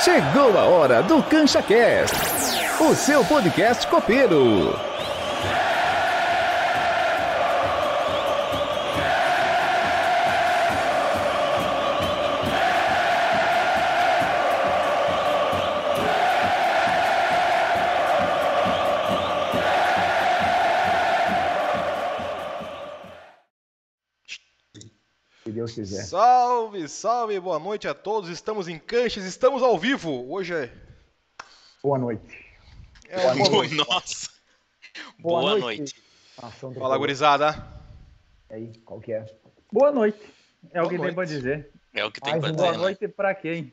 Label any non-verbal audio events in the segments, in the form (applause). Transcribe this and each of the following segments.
Chegou a hora do Cancha Cast, o seu podcast copeiro. Deus quiser. Salve, salve, boa noite a todos. Estamos em Canches, estamos ao vivo. Hoje é. Boa noite. É, boa, noite. Nossa. Boa, boa noite. noite. Fala, gurizada. E aí, qual que é? Boa noite. É boa o que noite. tem pra dizer. É o que tem Mais pra dizer. Boa noite pra quem?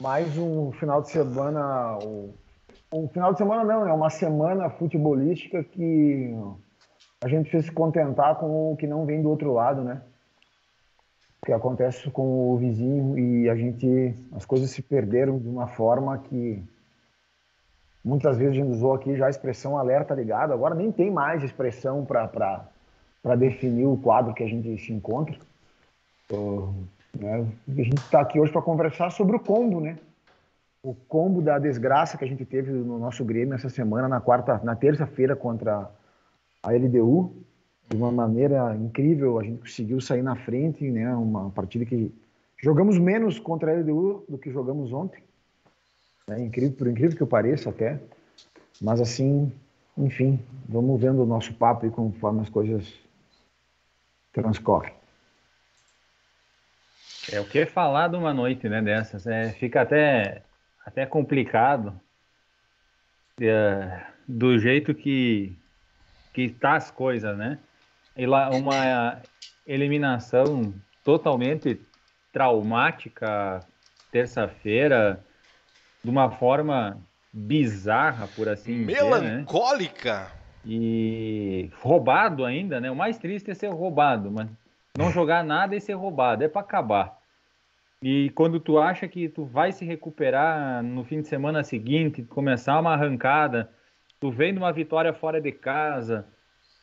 Mais um final de semana. Um final de semana não, é uma semana futebolística que a gente precisa se contentar com o que não vem do outro lado, né? Que acontece com o vizinho e a gente as coisas se perderam de uma forma que muitas vezes a gente usou aqui já a expressão alerta ligado. Agora nem tem mais expressão para para definir o quadro que a gente se encontra. Uh, né? a gente está aqui hoje para conversar sobre o combo né? O combo da desgraça que a gente teve no nosso Grêmio essa semana na quarta na terça-feira contra a LDU de uma maneira incrível. A gente conseguiu sair na frente, né? Uma partida que jogamos menos contra a LDU do que jogamos ontem. É incrível, por incrível que eu pareça até. Mas assim, enfim, vamos vendo o nosso papo e conforme as coisas transcorrem. É o que falar de uma noite, né, dessas. É, fica até, até complicado é, do jeito que que tá as coisas, né? Uma eliminação totalmente traumática terça-feira, de uma forma bizarra, por assim dizer. Né? Melancólica! Né? E roubado ainda, né? O mais triste é ser roubado, mas não jogar nada e ser roubado, é para acabar. E quando tu acha que tu vai se recuperar no fim de semana seguinte, começar uma arrancada, tu vem de uma vitória fora de casa,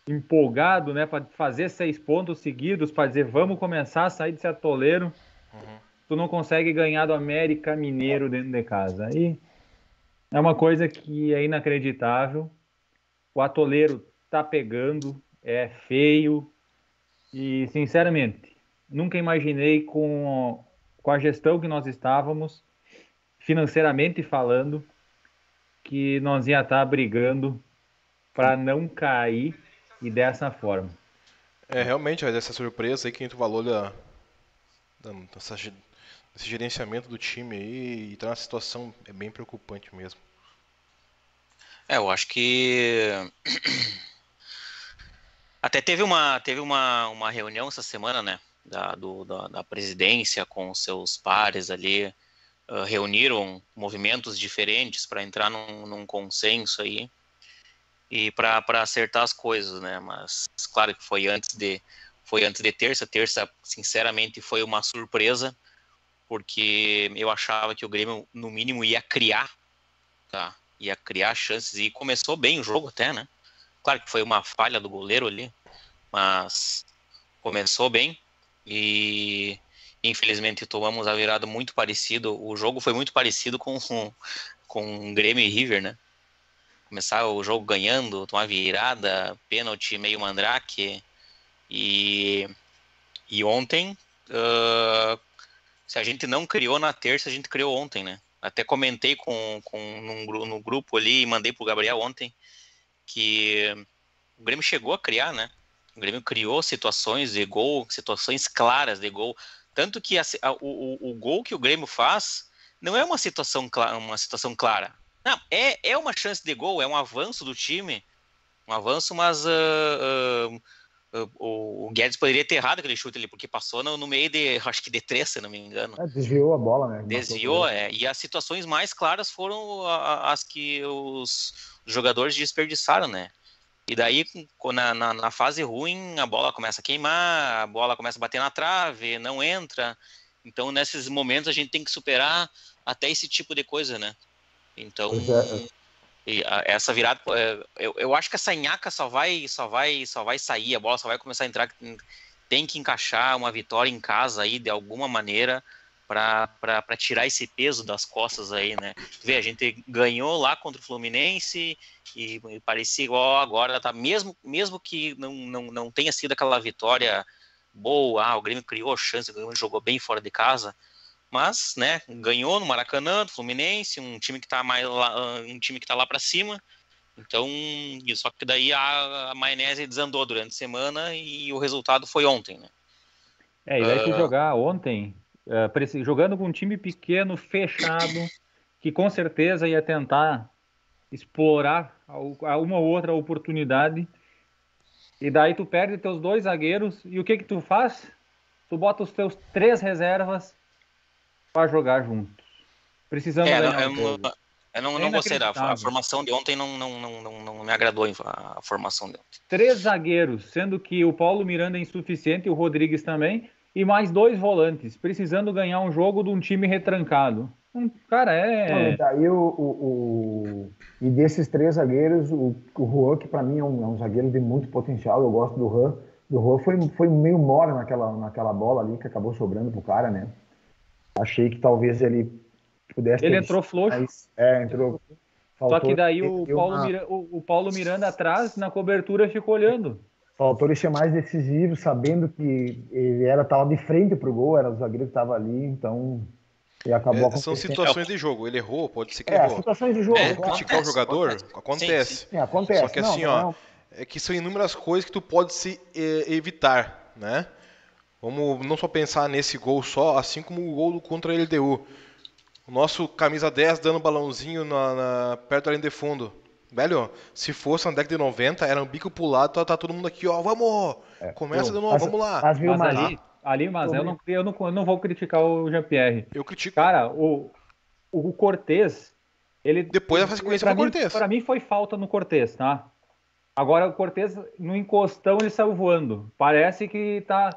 empolgado, né, para fazer seis pontos seguidos, para dizer vamos começar a sair desse atoleiro, uhum. tu não consegue ganhar do América Mineiro dentro de casa. E é uma coisa que é inacreditável. O atoleiro tá pegando, é feio e sinceramente nunca imaginei com com a gestão que nós estávamos financeiramente falando que nós ia estar tá brigando para não cair e dessa forma. É, realmente, essa surpresa aí que entra o valor da, da dessa, desse gerenciamento do time aí e tá na situação é bem preocupante mesmo. É, eu acho que (clears throat) até teve uma teve uma, uma reunião essa semana, né, da, do, da, da presidência com seus pares ali, uh, reuniram movimentos diferentes para entrar num, num consenso aí e para acertar as coisas, né? Mas claro que foi antes de foi antes de terça. Terça, sinceramente, foi uma surpresa porque eu achava que o Grêmio no mínimo ia criar, tá? Ia criar chances e começou bem o jogo até, né? Claro que foi uma falha do goleiro ali, mas começou bem e infelizmente tomamos a virada muito parecido. O jogo foi muito parecido com com Grêmio e River, né? Começar o jogo ganhando, tomar virada, pênalti meio mandrake. E, e ontem, uh, se a gente não criou na terça, a gente criou ontem, né? Até comentei com, com num, no grupo ali e mandei pro Gabriel ontem que o Grêmio chegou a criar, né? O Grêmio criou situações de gol, situações claras de gol. Tanto que a, a, o, o, gol que o Grêmio faz não é uma situação, uma situação clara. Não, é, é uma chance de gol, é um avanço do time, um avanço, mas uh, uh, uh, o Guedes poderia ter errado aquele chute ali, porque passou no, no meio de, (laughs) acho que de três, se não me engano. É, desviou a bola, né? Desviou, é, e as situações mais claras foram as que os jogadores desperdiçaram, né? E daí, na, na, na, fase ruim, a bola começa a queimar, a bola começa a bater na trave, não entra. Então, nesses momentos, a gente tem que superar até esse tipo de coisa, né? Então, é. a, essa virada, é, eu, eu acho que essa nhaca só vai, só vai, só vai sair, a bola só vai começar a entrar tem que encaixar uma vitória em casa aí de alguma maneira para tirar esse peso das costas aí, né? Vê, a gente ganhou lá contra o Fluminense e, e parecia igual agora, tá? Mesmo, mesmo que não, não, não tenha sido aquela vitória boa, ah, o Grêmio criou chance, o Grêmio jogou bem fora de casa, mas, né, ganhou no Maracanã, do Fluminense, um time que tá mais lá, um time que tá lá para cima. Então, só que daí a, a maionese desandou durante a semana e o resultado foi ontem, né? É, e daí uh... jogar ontem uh, jogando com um time pequeno, fechado, que com certeza ia tentar explorar uma ou outra oportunidade. E daí tu perde teus dois zagueiros e o que que tu faz? Tu bota os teus três reservas para jogar juntos. Precisamos é, ganhar um eu, eu não, é não gostei da a formação de ontem, não, não, não, não, não me agradou a formação de ontem. Três zagueiros, sendo que o Paulo Miranda é insuficiente e o Rodrigues também e mais dois volantes, precisando ganhar um jogo de um time retrancado. Um, cara, é. e daí o, o, o, E desses três zagueiros, o, o Juan, que para mim é um, é um, zagueiro de muito potencial, eu gosto do Juan. Do Juan foi, foi meio mora naquela, naquela bola ali que acabou sobrando pro cara, né? Achei que talvez ele pudesse. Ele entrou floxo. É, entrou. Só que daí o Paulo, uma... Miranda, o, o Paulo Miranda atrás, na cobertura, ficou olhando. Faltou ele ser mais decisivo, sabendo que ele era estava de frente para o gol, era o zagueiro que estava ali, então e acabou é, São situações de jogo. Ele errou, pode ser que é, errou. situações de jogo. É, criticar o jogador acontece. acontece. Sim, sim. É, acontece. Só que assim, não, ó, não. é que são inúmeras coisas que tu pode se eh, evitar, né? Vamos não só pensar nesse gol só, assim como o gol contra a LDU. O nosso camisa 10 dando balãozinho na, na perto da linha de fundo. Velho, se fosse na década de 90, era um bico pro lado, tá, tá todo mundo aqui, ó, vamos! É, Começa de novo, vamos lá. Mas, viu, mas ali, ali, mas eu não, eu, não, eu não vou criticar o Jean-Pierre. Eu critico. Cara, o, o Cortez, ele... Depois da sequência do Cortez. Pra mim foi falta no Cortez, tá? Agora o Cortez, no encostão, ele saiu voando. Parece que tá...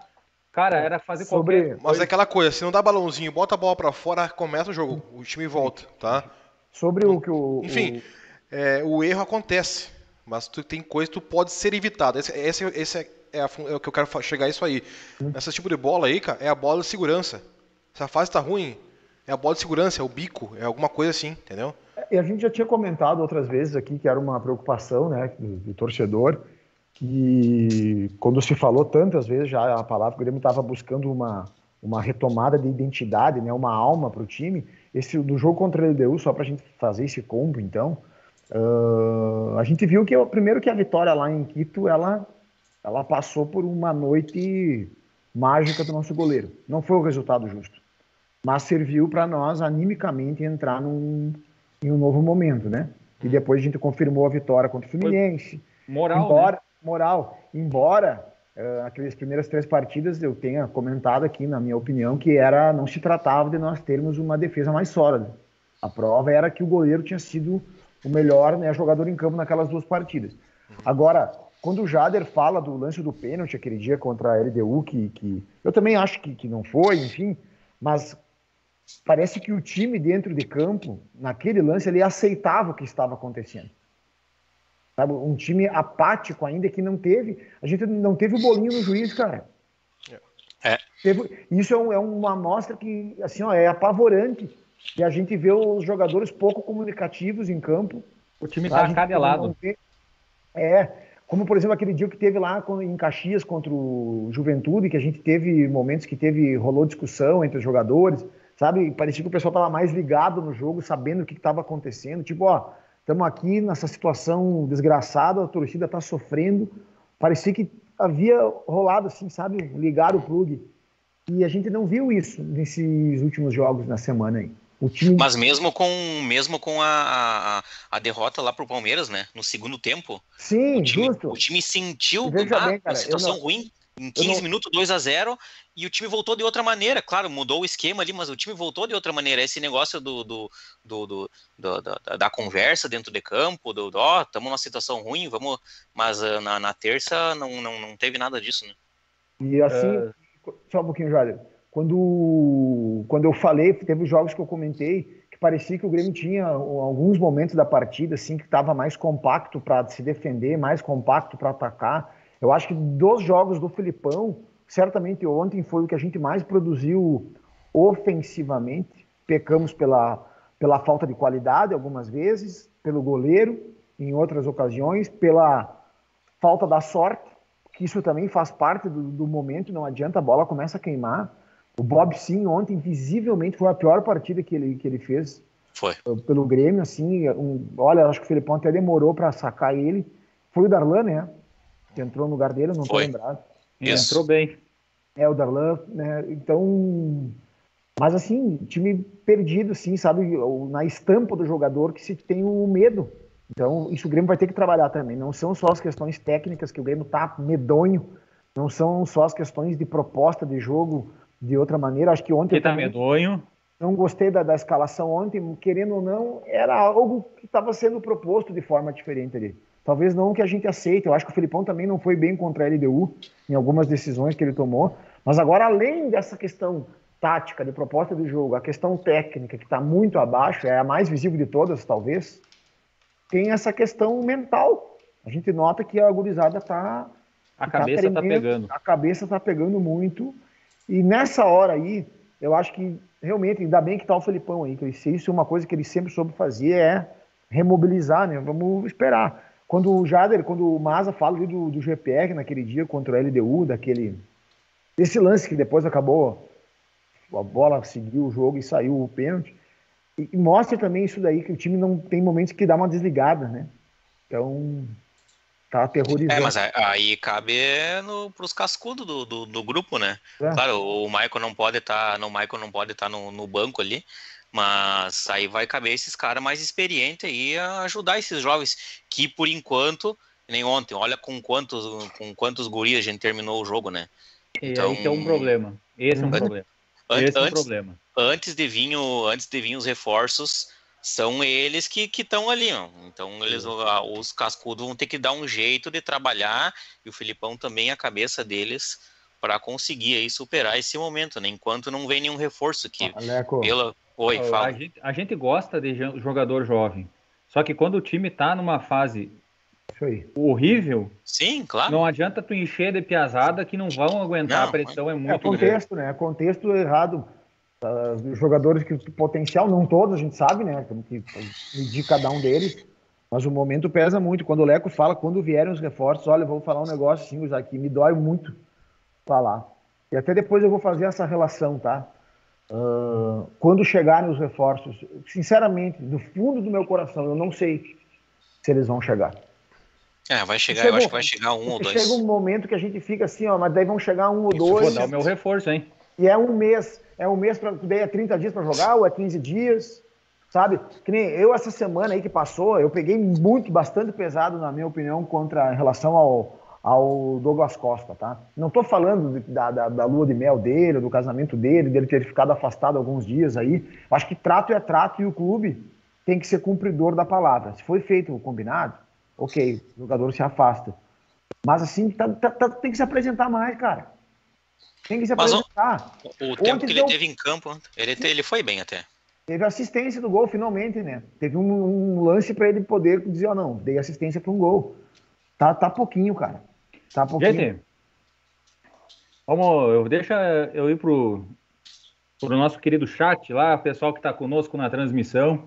Cara, era fazer Sobre... qualquer... Mas é aquela coisa, se não dá balãozinho, bota a bola pra fora, começa o jogo, o time volta, tá? Sobre o que o... Enfim... O é, o erro acontece, mas tu tem coisa que tu pode ser evitado. Esse, esse, esse é, é, a, é, o que eu quero chegar a isso aí. Hum. Esse tipo de bola aí, cara, é a bola de segurança. Se a fase tá ruim, é a bola de segurança, é o bico, é alguma coisa assim, entendeu? E a gente já tinha comentado outras vezes aqui que era uma preocupação, né, do, do torcedor, que quando se falou tantas vezes já a palavra que o Grêmio estava buscando uma, uma retomada de identidade, né, uma alma para o time. Esse do jogo contra o LDU, só para a gente fazer esse combo, então, Uh, a gente viu que primeiro que a vitória lá em Quito ela ela passou por uma noite mágica do nosso goleiro. Não foi o resultado justo, mas serviu para nós animicamente entrar num, em um novo momento, né? E depois a gente confirmou a vitória contra o Fluminense. Moral, embora, né? Moral. Embora uh, aquelas primeiras três partidas eu tenha comentado aqui, na minha opinião, que era não se tratava de nós termos uma defesa mais sólida. A prova era que o goleiro tinha sido o melhor né, jogador em campo naquelas duas partidas. Agora, quando o Jader fala do lance do pênalti aquele dia contra a LDU, que, que eu também acho que, que não foi, enfim, mas parece que o time dentro de campo, naquele lance, ele aceitava o que estava acontecendo. Sabe? Um time apático ainda que não teve. A gente não teve o bolinho no juiz, cara. É. Teve, isso é, um, é uma amostra que assim, ó, é apavorante. E a gente vê os jogadores pouco comunicativos em campo. O time está cadelado. É, como por exemplo aquele dia que teve lá em Caxias contra o Juventude, que a gente teve momentos que teve rolou discussão entre os jogadores, sabe? Parecia que o pessoal estava mais ligado no jogo, sabendo o que estava acontecendo. Tipo, ó, estamos aqui nessa situação desgraçada, a torcida está sofrendo. Parecia que havia rolado assim, sabe? Ligar o plug. E a gente não viu isso nesses últimos jogos na semana aí. Time... Mas mesmo com, mesmo com a, a, a derrota lá pro Palmeiras, né? No segundo tempo. Sim, o time, justo. O time sentiu bem, cara, uma situação não... ruim em 15 não... minutos, 2 a 0 e o time voltou de outra maneira. Claro, mudou o esquema ali, mas o time voltou de outra maneira. Esse negócio do, do, do, do, do da, da, conversa dentro de campo, do, ó, oh, estamos numa situação ruim, vamos. Mas uh, na, na terça não, não, não teve nada disso, né? E assim, uh... só um pouquinho, Jáder. Quando, quando eu falei, teve jogos que eu comentei que parecia que o Grêmio tinha alguns momentos da partida assim que estava mais compacto para se defender, mais compacto para atacar. Eu acho que dos jogos do Filipão, certamente ontem foi o que a gente mais produziu ofensivamente. Pecamos pela, pela falta de qualidade algumas vezes, pelo goleiro em outras ocasiões, pela falta da sorte, que isso também faz parte do, do momento, não adianta, a bola começa a queimar. O Bob Sim ontem visivelmente foi a pior partida que ele, que ele fez Foi. pelo Grêmio, assim, um, olha, acho que o Felipão até demorou para sacar ele. Foi o Darlan, né? Que entrou no lugar dele, eu não Foi. lembrado. Isso. Entrou bem. É, o Darlan, né? Então, mas assim, time perdido, assim, sabe? Na estampa do jogador que se tem o medo. Então, isso o Grêmio vai ter que trabalhar também. Não são só as questões técnicas que o Grêmio tá medonho, não são só as questões de proposta de jogo de outra maneira. Acho que ontem Que tá medonho. não gostei da, da escalação ontem, querendo ou não, era algo que estava sendo proposto de forma diferente ali. Talvez não que a gente aceite. Eu acho que o Felipão também não foi bem contra a LDU em algumas decisões que ele tomou. Mas agora, além dessa questão tática, de proposta de jogo, a questão técnica, que está muito abaixo, é a mais visível de todas, talvez, tem essa questão mental. A gente nota que a gurizada está A cabeça tá tremendo, pegando. A cabeça tá pegando muito. E nessa hora aí, eu acho que realmente, ainda bem que tá o Felipão aí, que se isso é uma coisa que ele sempre soube fazer, é remobilizar, né? Vamos esperar. Quando o Jader, quando o Maza fala ali do, do GPR naquele dia contra o LDU, daquele. Desse lance que depois acabou, a bola seguiu o jogo e saiu o pênalti. E, e mostra também isso daí, que o time não tem momentos que dá uma desligada, né? Então, tá aterrorizando. É, mas a- aí cabe no, pros cascudos do, do, do grupo, né? É. Claro, o Michael não pode estar, no Michael não pode estar no, no banco ali, mas aí vai caber esses caras mais experientes aí a ajudar esses jovens que por enquanto, nem ontem, olha com quantos com quantos guris a gente terminou o jogo, né? E Então- que é um problema. Esse é um problema. Esse é um antes, problema. antes de vir o- antes de vir os reforços, são eles que estão ali, ó. Então eles a- os cascudos vão ter que dar um jeito de trabalhar e o Filipão também a cabeça deles para conseguir aí superar esse momento, né? Enquanto não vem nenhum reforço que Aleco, pela Oi, a, fala. gente, a gente gosta de jo- jogador jovem. Só que quando o time tá numa fase isso aí. horrível, Sim, claro. não adianta tu encher de piazada que não vão aguentar. Não, a pressão é É muito grande. contexto, né? Contexto errado. Os jogadores que potencial, não todos, a gente sabe, né? Temos que medir cada um deles. Mas o momento pesa muito. Quando o Leco fala, quando vierem os reforços, olha, eu vou falar um negócio assim, aqui, me dói muito falar. E até depois eu vou fazer essa relação, tá? Ah, quando chegarem os reforços, sinceramente, do fundo do meu coração, eu não sei se eles vão chegar. É, vai chegar, Chegou- eu acho que vai chegar um ou dois. Chega um momento que a gente fica assim, ó, mas daí vão chegar um ou Isso, Vou dois. dar o meu reforço, hein? E é um mês, é um mês para daí é 30 dias para jogar ou é 15 dias, sabe? Que nem eu essa semana aí que passou, eu peguei muito, bastante pesado na minha opinião contra em relação ao, ao Douglas Costa, tá? Não tô falando de- da, da, da lua de mel dele, do casamento dele, dele ter ficado afastado alguns dias aí. Acho que trato é trato e o clube tem que ser cumpridor da palavra. Se foi feito o combinado, ok, o jogador se afasta. Mas assim, tá- tá- tá- tem que se apresentar mais, cara. Tem que se Mas, apresentar. O tempo que ele teve em campo, ele, te- ele foi bem até. Teve assistência do gol, finalmente, né? Teve um, um lance para ele poder dizer, ó, não, dei assistência para um gol. Tá, tá pouquinho, cara. Tá pouquinho. Gente, vamos, eu, deixa eu ir pro, pro nosso querido chat lá, o pessoal que está conosco na transmissão,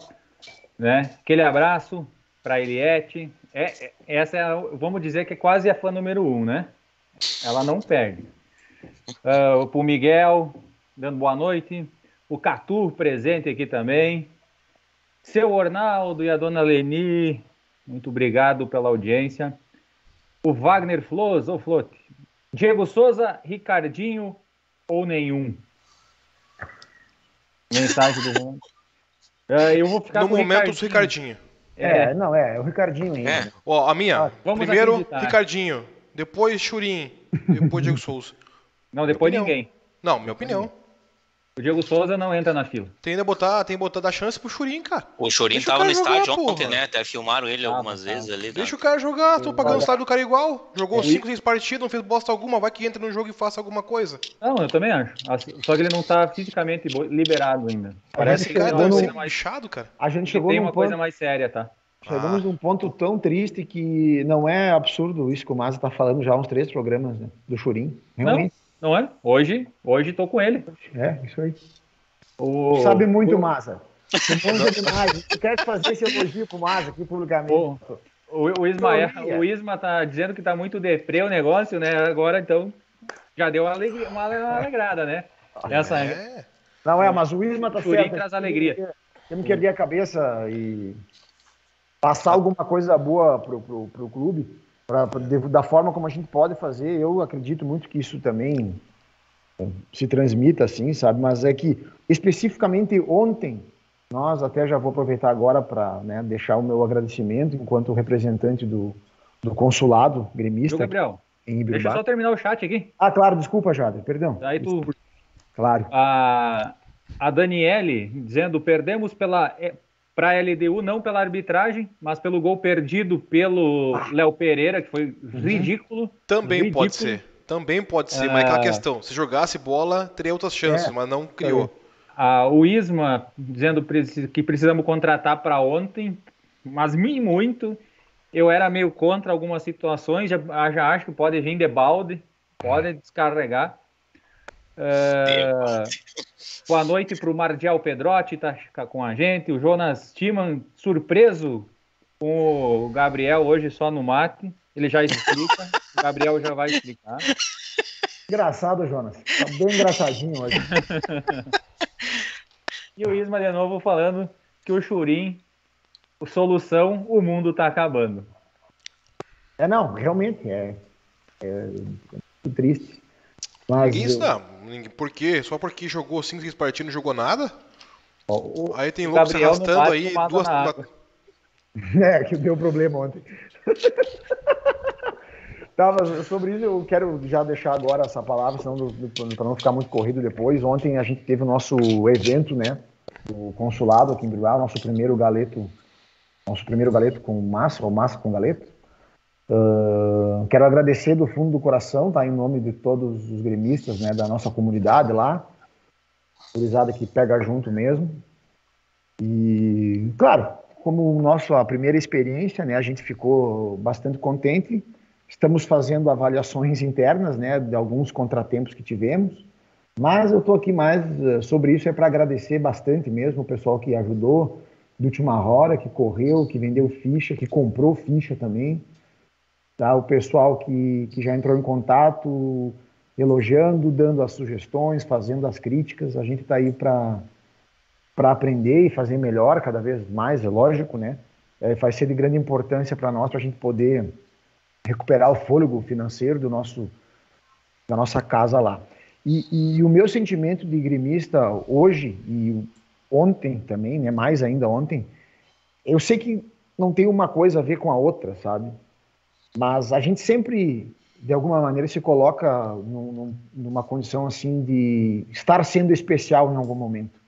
né? Aquele abraço para Eliette. É, é- essa é, a- vamos dizer que é quase a fã número um, né? Ela não perde. Uh, pro Miguel, dando boa noite. O Catu presente aqui também. Seu Ornaldo e a dona Leni, muito obrigado pela audiência. O Wagner Flores, ou Flote. Diego Souza, Ricardinho ou nenhum? Mensagem do Juan. (laughs) É, eu vou ficar No com momento, o Ricardinho. É, É, não, é, é o Ricardinho ainda. É. Ó, a minha. Ah, vamos Primeiro, acreditar. Ricardinho. Depois, Churim. Depois, Diego (laughs) Souza. não, depois ninguém. Não, minha opinião. O Diego Souza não entra na fila. Tem que botar, tem que botar dar chance pro Churim, cara. O Chorinho Deixa o tava no jogar, estádio ontem, né? Até filmaram ele Tava, algumas tava. vezes ali. né? Deixa o cara jogar, tô pagando o salário do cara igual. Jogou É, 5, 6 partidas, não fez bosta alguma, vai que entra no jogo e faça alguma coisa. Não, eu também acho. Assim, Só que ele não tá fisicamente liberado ainda. Parece que ser coisa mais, bichado, cara. A gente que chegou tem num uma ponto, coisa mais séria, tá? chegamos Ah. num ponto tão triste que não é absurdo isso que o Maza tá falando já há uns três programas né, do Churim. Realmente. Não é? Hoje, hoje tô com ele. É, isso aí. O, Sabe muito, o, Massa. Manja demais. Tu quer fazer esse elogio pro Massa aqui publicamente. o, o, o Ismael, Teoria. o Isma tá dizendo que tá muito deprê o negócio, né? Agora então já deu uma, alegria, uma alegrada, né? Essa É. Não, é, mas o Isma tá Churim certo. traz alegria. Temos que erguer a cabeça e passar alguma coisa boa pro, pro, pro clube, pra, pra- da forma como a gente pode fazer. Eu acredito muito que isso também eh, se transmita assim, sabe? Mas é que, especificamente ontem, nós até já vou aproveitar agora para deixar o meu agradecimento enquanto representante do, do consulado Viu, gremista Gabriel? em Deixa eu só terminar o chat aqui. Ah, claro, desculpa, Jader, perdão. Aí tu, Claro. a, a Daniele dizendo perdemos pela para a LDU não pela arbitragem, mas pelo gol perdido pelo Léo Pereira, que foi ridículo. Também Ridículo. pode ser. Também pode ser, mas é aquela Ah. questão. Se jogasse bola, teria outras chances, É. mas não criou. A, o Isma dizendo que precisamos contratar para ontem, mas me muito. Eu era meio contra algumas situações, já, já acho que pode vir de balde, pode descarregar. É, boa noite para o Mardial Pedrotti, tá com a gente. O Jonas Timan, surpreso com o Gabriel hoje só no mate. Ele já explica, o Gabriel já vai explicar. Engraçado, Jonas. Tá bem engraçadinho hoje. E o Isma de novo falando que o Churim, o solução, o mundo tá acabando. É, não, realmente, é, é muito triste. Mas, isso não. Por quê? Só porque jogou 5, 6 partidas e não jogou nada? o- Aí tem O louco se arrastando aí duas. (laughs) É, que deu problema ontem. (laughs) tá, mas sobre isso eu quero já deixar agora essa palavra, senão para não ficar muito corrido depois. Ontem a gente teve o nosso evento, né, do consulado aqui em Bilbao, nosso primeiro galeto, nosso primeiro galeto com massa, ou massa com galeto. Quero agradecer do fundo do coração, tá, em nome de todos os gremistas, né, da nossa comunidade lá, gurizada que pega junto mesmo. E, claro, como nossa primeira experiência, né, a gente ficou bastante contente. Estamos fazendo avaliações internas, né, de alguns contratempos que tivemos. Mas eu estou aqui mais eh, sobre isso é para agradecer bastante mesmo o pessoal que ajudou de última hora, que correu, que vendeu ficha, que comprou ficha também. Tá? O pessoal que, que já entrou em contato, elogiando, dando as sugestões, fazendo as críticas. A gente está aí para aprender e fazer melhor cada vez mais, é lógico, né? É, vai ser de grande importância para nós, para a gente poder recuperar o fôlego financeiro do nosso, da nossa casa lá. E, e o meu sentimento de gremista hoje e ontem também, né? Mais ainda ontem, eu sei que não tem uma coisa a ver com a outra, sabe? Mas a gente sempre, de alguma maneira, se coloca num- num- numa condição assim de estar sendo especial em algum momento.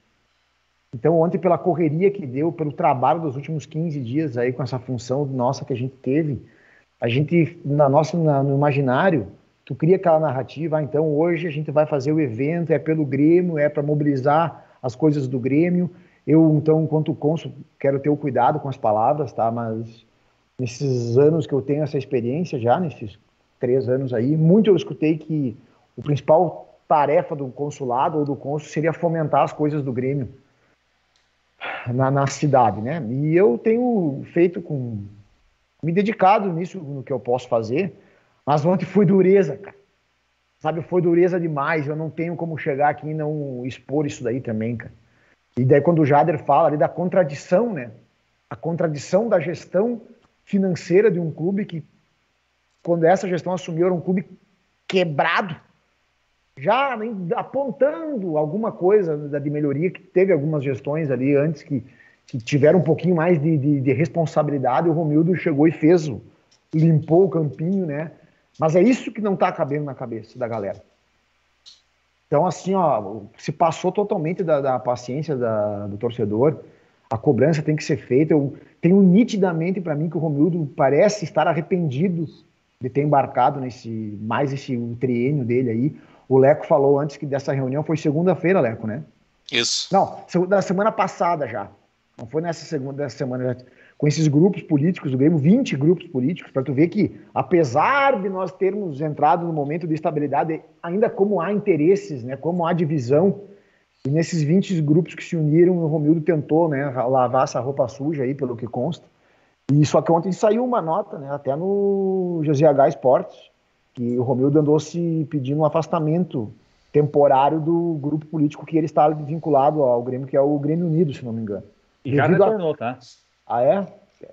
Então, ontem, pela correria que deu, pelo trabalho dos últimos 15 dias aí com essa função nossa que a gente teve, a gente, na nossa, na- no imaginário, tu cria aquela narrativa, ah, então hoje a gente vai fazer o evento, é pelo Grêmio, é para mobilizar as coisas do Grêmio. Eu, então, enquanto cônsul, quero ter o cuidado com as palavras, tá? Mas nesses anos que eu tenho essa experiência já, nesses três anos aí, muito eu escutei que o principal tarefa do consulado ou do cônsul seria fomentar as coisas do Grêmio na, na cidade, né? E eu tenho feito com me dedicado nisso no que eu posso fazer, mas ontem foi dureza, cara. Sabe, foi dureza demais. Eu não tenho como chegar aqui e não expor isso daí também, cara. E daí quando o Jader fala ali da contradição, né? A contradição da gestão financeira de um clube que quando essa gestão assumiu era um clube quebrado, já nem apontando alguma coisa de melhoria, que teve algumas gestões ali antes que, que tiveram um pouquinho mais de, de, de responsabilidade, o Romildo chegou e fez, limpou o campinho, né? Mas é isso que não está cabendo na cabeça da galera. Então, assim, ó, se passou totalmente da, da paciência da- do torcedor, a cobrança tem que ser feita. Eu tenho nitidamente para mim que o Romildo parece estar arrependido de ter embarcado nesse mais esse triênio dele aí. O Leco falou antes que dessa reunião foi segunda-feira, Leco, né? Isso. Não, da semana passada já. Não foi nessa segunda dessa semana. Já. com esses grupos políticos do Grêmio, 20 grupos políticos, para tu ver que, apesar de nós termos entrado no momento de estabilidade, ainda como há interesses, né, como há divisão, e nesses 20 grupos que se uniram, o Romildo tentou né, lavar essa roupa suja aí, pelo que consta. E só que ontem saiu uma nota, né, até no GZH Esportes, que o Romildo andou se pedindo um afastamento temporário do grupo político que ele está vinculado ao Grêmio, que é o Grêmio Unido, se não me engano. E já retornou, a... tá? Ah, é?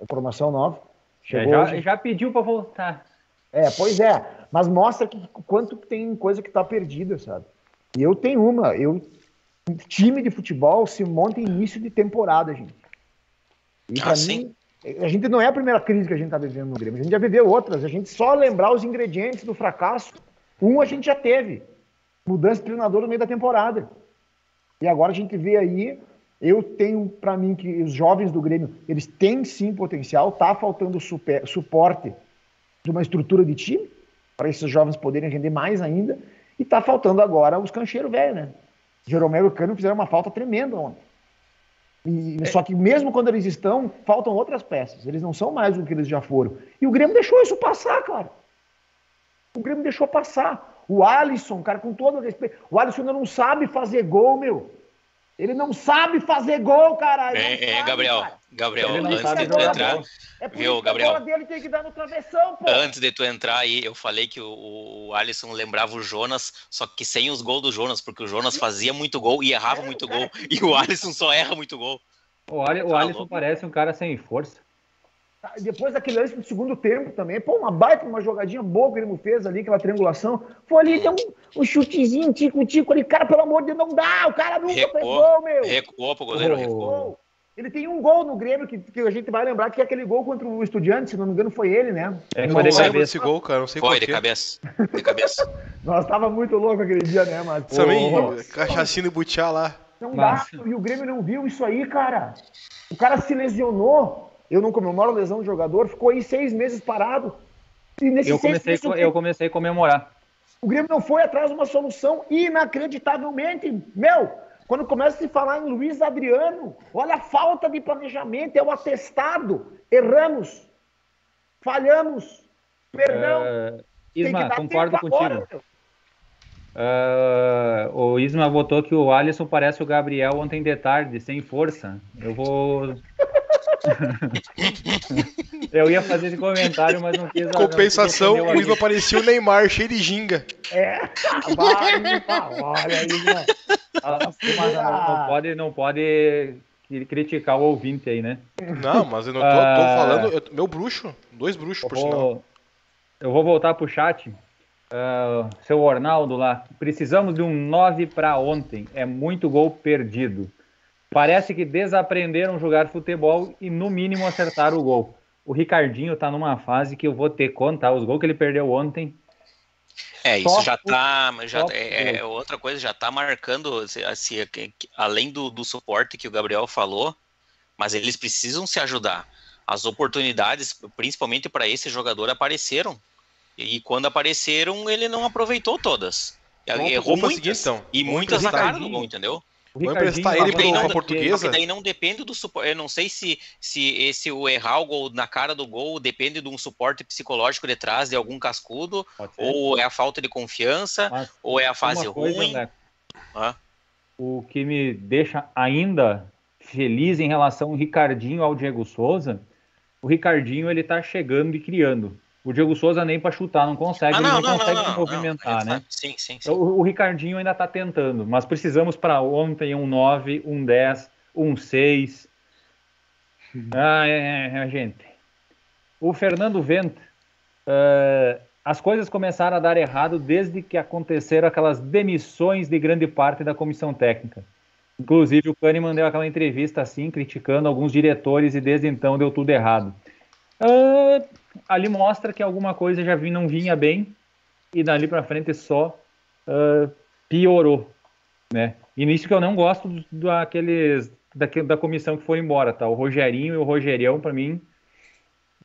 Formação nova? Chegou é, já, já, pediu para voltar. É, pois é. Mas mostra que quanto tem coisa que está perdida, sabe? E eu tenho uma. Eu, time de futebol se monta em início de temporada, gente. E ah, mim, a gente não é a primeira crise que a gente está vivendo no Grêmio. A gente já viveu outras. A gente só lembrar os ingredientes do fracasso. Um a gente já teve. Mudança de treinador no meio da temporada. E agora a gente vê aí eu tenho para mim que os jovens do Grêmio, eles têm sim potencial, tá faltando super, suporte de uma estrutura de time para esses jovens poderem render mais ainda, e tá faltando agora os cancheiros velhos, né? Jeromel e o Cano fizeram uma falta tremenda ontem. E, é. Só que mesmo quando eles estão, faltam outras peças. Eles não são mais o que eles já foram. E o Grêmio deixou isso passar, cara. O Grêmio deixou passar. O Alisson, cara, com todo respeito, o Alisson ainda não sabe fazer gol, meu. Ele não sabe fazer gol, caralho. É, é Gabriel. Cara. Gabriel, antes de tu entrar. É viu, Gabriel? dele tem que dar no travessão, pô. Antes de tu entrar aí, eu falei que o, o Alisson lembrava o Jonas, só que sem os gols do Jonas, porque o Jonas fazia muito gol e errava é, muito gol. E o Alisson só erra muito gol. O, Ali, o tá Alisson parece um cara sem força. Tá, depois daquele lance do segundo tempo também, pô, uma baita, uma jogadinha boa que ele fez ali, aquela triangulação. Foi ali, deu um, um chutezinho, tico-tico ali. Cara, pelo amor de Deus, não dá. O cara nunca recuou, fez gol, meu. Recuou pro goleiro, recuou. Ele tem um gol no Grêmio que, que, a gente vai lembrar que é aquele gol contra o Estudiante, se não me engano, foi ele, né? É, foi de cabeça esse gol, cara. Não sei foi, de cabeça. De cabeça. (laughs) Nós tava muito louco aquele dia, né, mas. Também, cachacinho e butiá lá. Não dá. E o Grêmio não viu isso aí, cara. O cara se lesionou eu não comemoro lesão do jogador, ficou aí seis meses parado. E nesse eu, comecei, meses, eu comecei a comemorar. O Grêmio não foi atrás de uma solução inacreditavelmente. Meu, quando começa a se falar em Luiz Adriano, olha a falta de planejamento, é o atestado. Erramos, falhamos, perdão. Uh, Isma, concordo contigo. Agora, uh, o Isma votou que o Alisson parece o Gabriel ontem de tarde, sem força. Eu vou (laughs) eu ia fazer esse comentário, mas não quis. Compensação, não, o Isma parecia o Neymar, cheio de ginga. É, vai, olha. Mas não, não, pode, não pode criticar o ouvinte aí, né? Não, mas eu não tô, tô ah, falando. Eu, meu bruxo, dois bruxos, por vou, sinal. Eu vou voltar pro chat. Uh, seu Ornaldo lá, precisamos de um 9 para ontem. É muito gol perdido. Parece que desaprenderam jogar futebol e, no mínimo, acertaram o gol. O Ricardinho tá numa fase que eu vou ter que contar os gols que ele perdeu ontem. É, isso já tá. Já, é, é, outra coisa, já tá marcando, assim, além do, do suporte que o Gabriel falou, mas eles precisam se ajudar. As oportunidades, principalmente para esse jogador, apareceram. E quando apareceram, ele não aproveitou todas. Errou muitas. Então. E muitas na cara do gol, entendeu? Vou emprestar ele para uma portuguesa. Daí não depende do suporte. Eu não sei se, se esse o errar o gol na cara do gol depende de um suporte psicológico de trás de algum cascudo, ou é a falta de confiança, Mas, ou é a fase coisa, ruim. Né? O que me deixa ainda feliz em relação ao Ricardinho ao Diego Souza, o Ricardinho ele tá chegando e criando. O Diego Souza nem para chutar não consegue, ah, não, ele não, não consegue não, se movimentar, né? Sim, sim, sim. O, o Ricardinho ainda está tentando, mas precisamos para ontem um 9, um 10, um 6. Ah, é, é, gente. O Fernando Vento, uh, as coisas começaram a dar errado desde que aconteceram aquelas demissões de grande parte da comissão técnica. Inclusive, o Kahneman deu aquela entrevista assim, criticando alguns diretores, e desde então deu tudo errado. Uh, ali mostra que alguma coisa já não vinha bem e dali para frente só uh, piorou, né? E nisso que eu não gosto daqueles da, da comissão que foi embora, tá? O Rogerinho e o Rogerião para mim,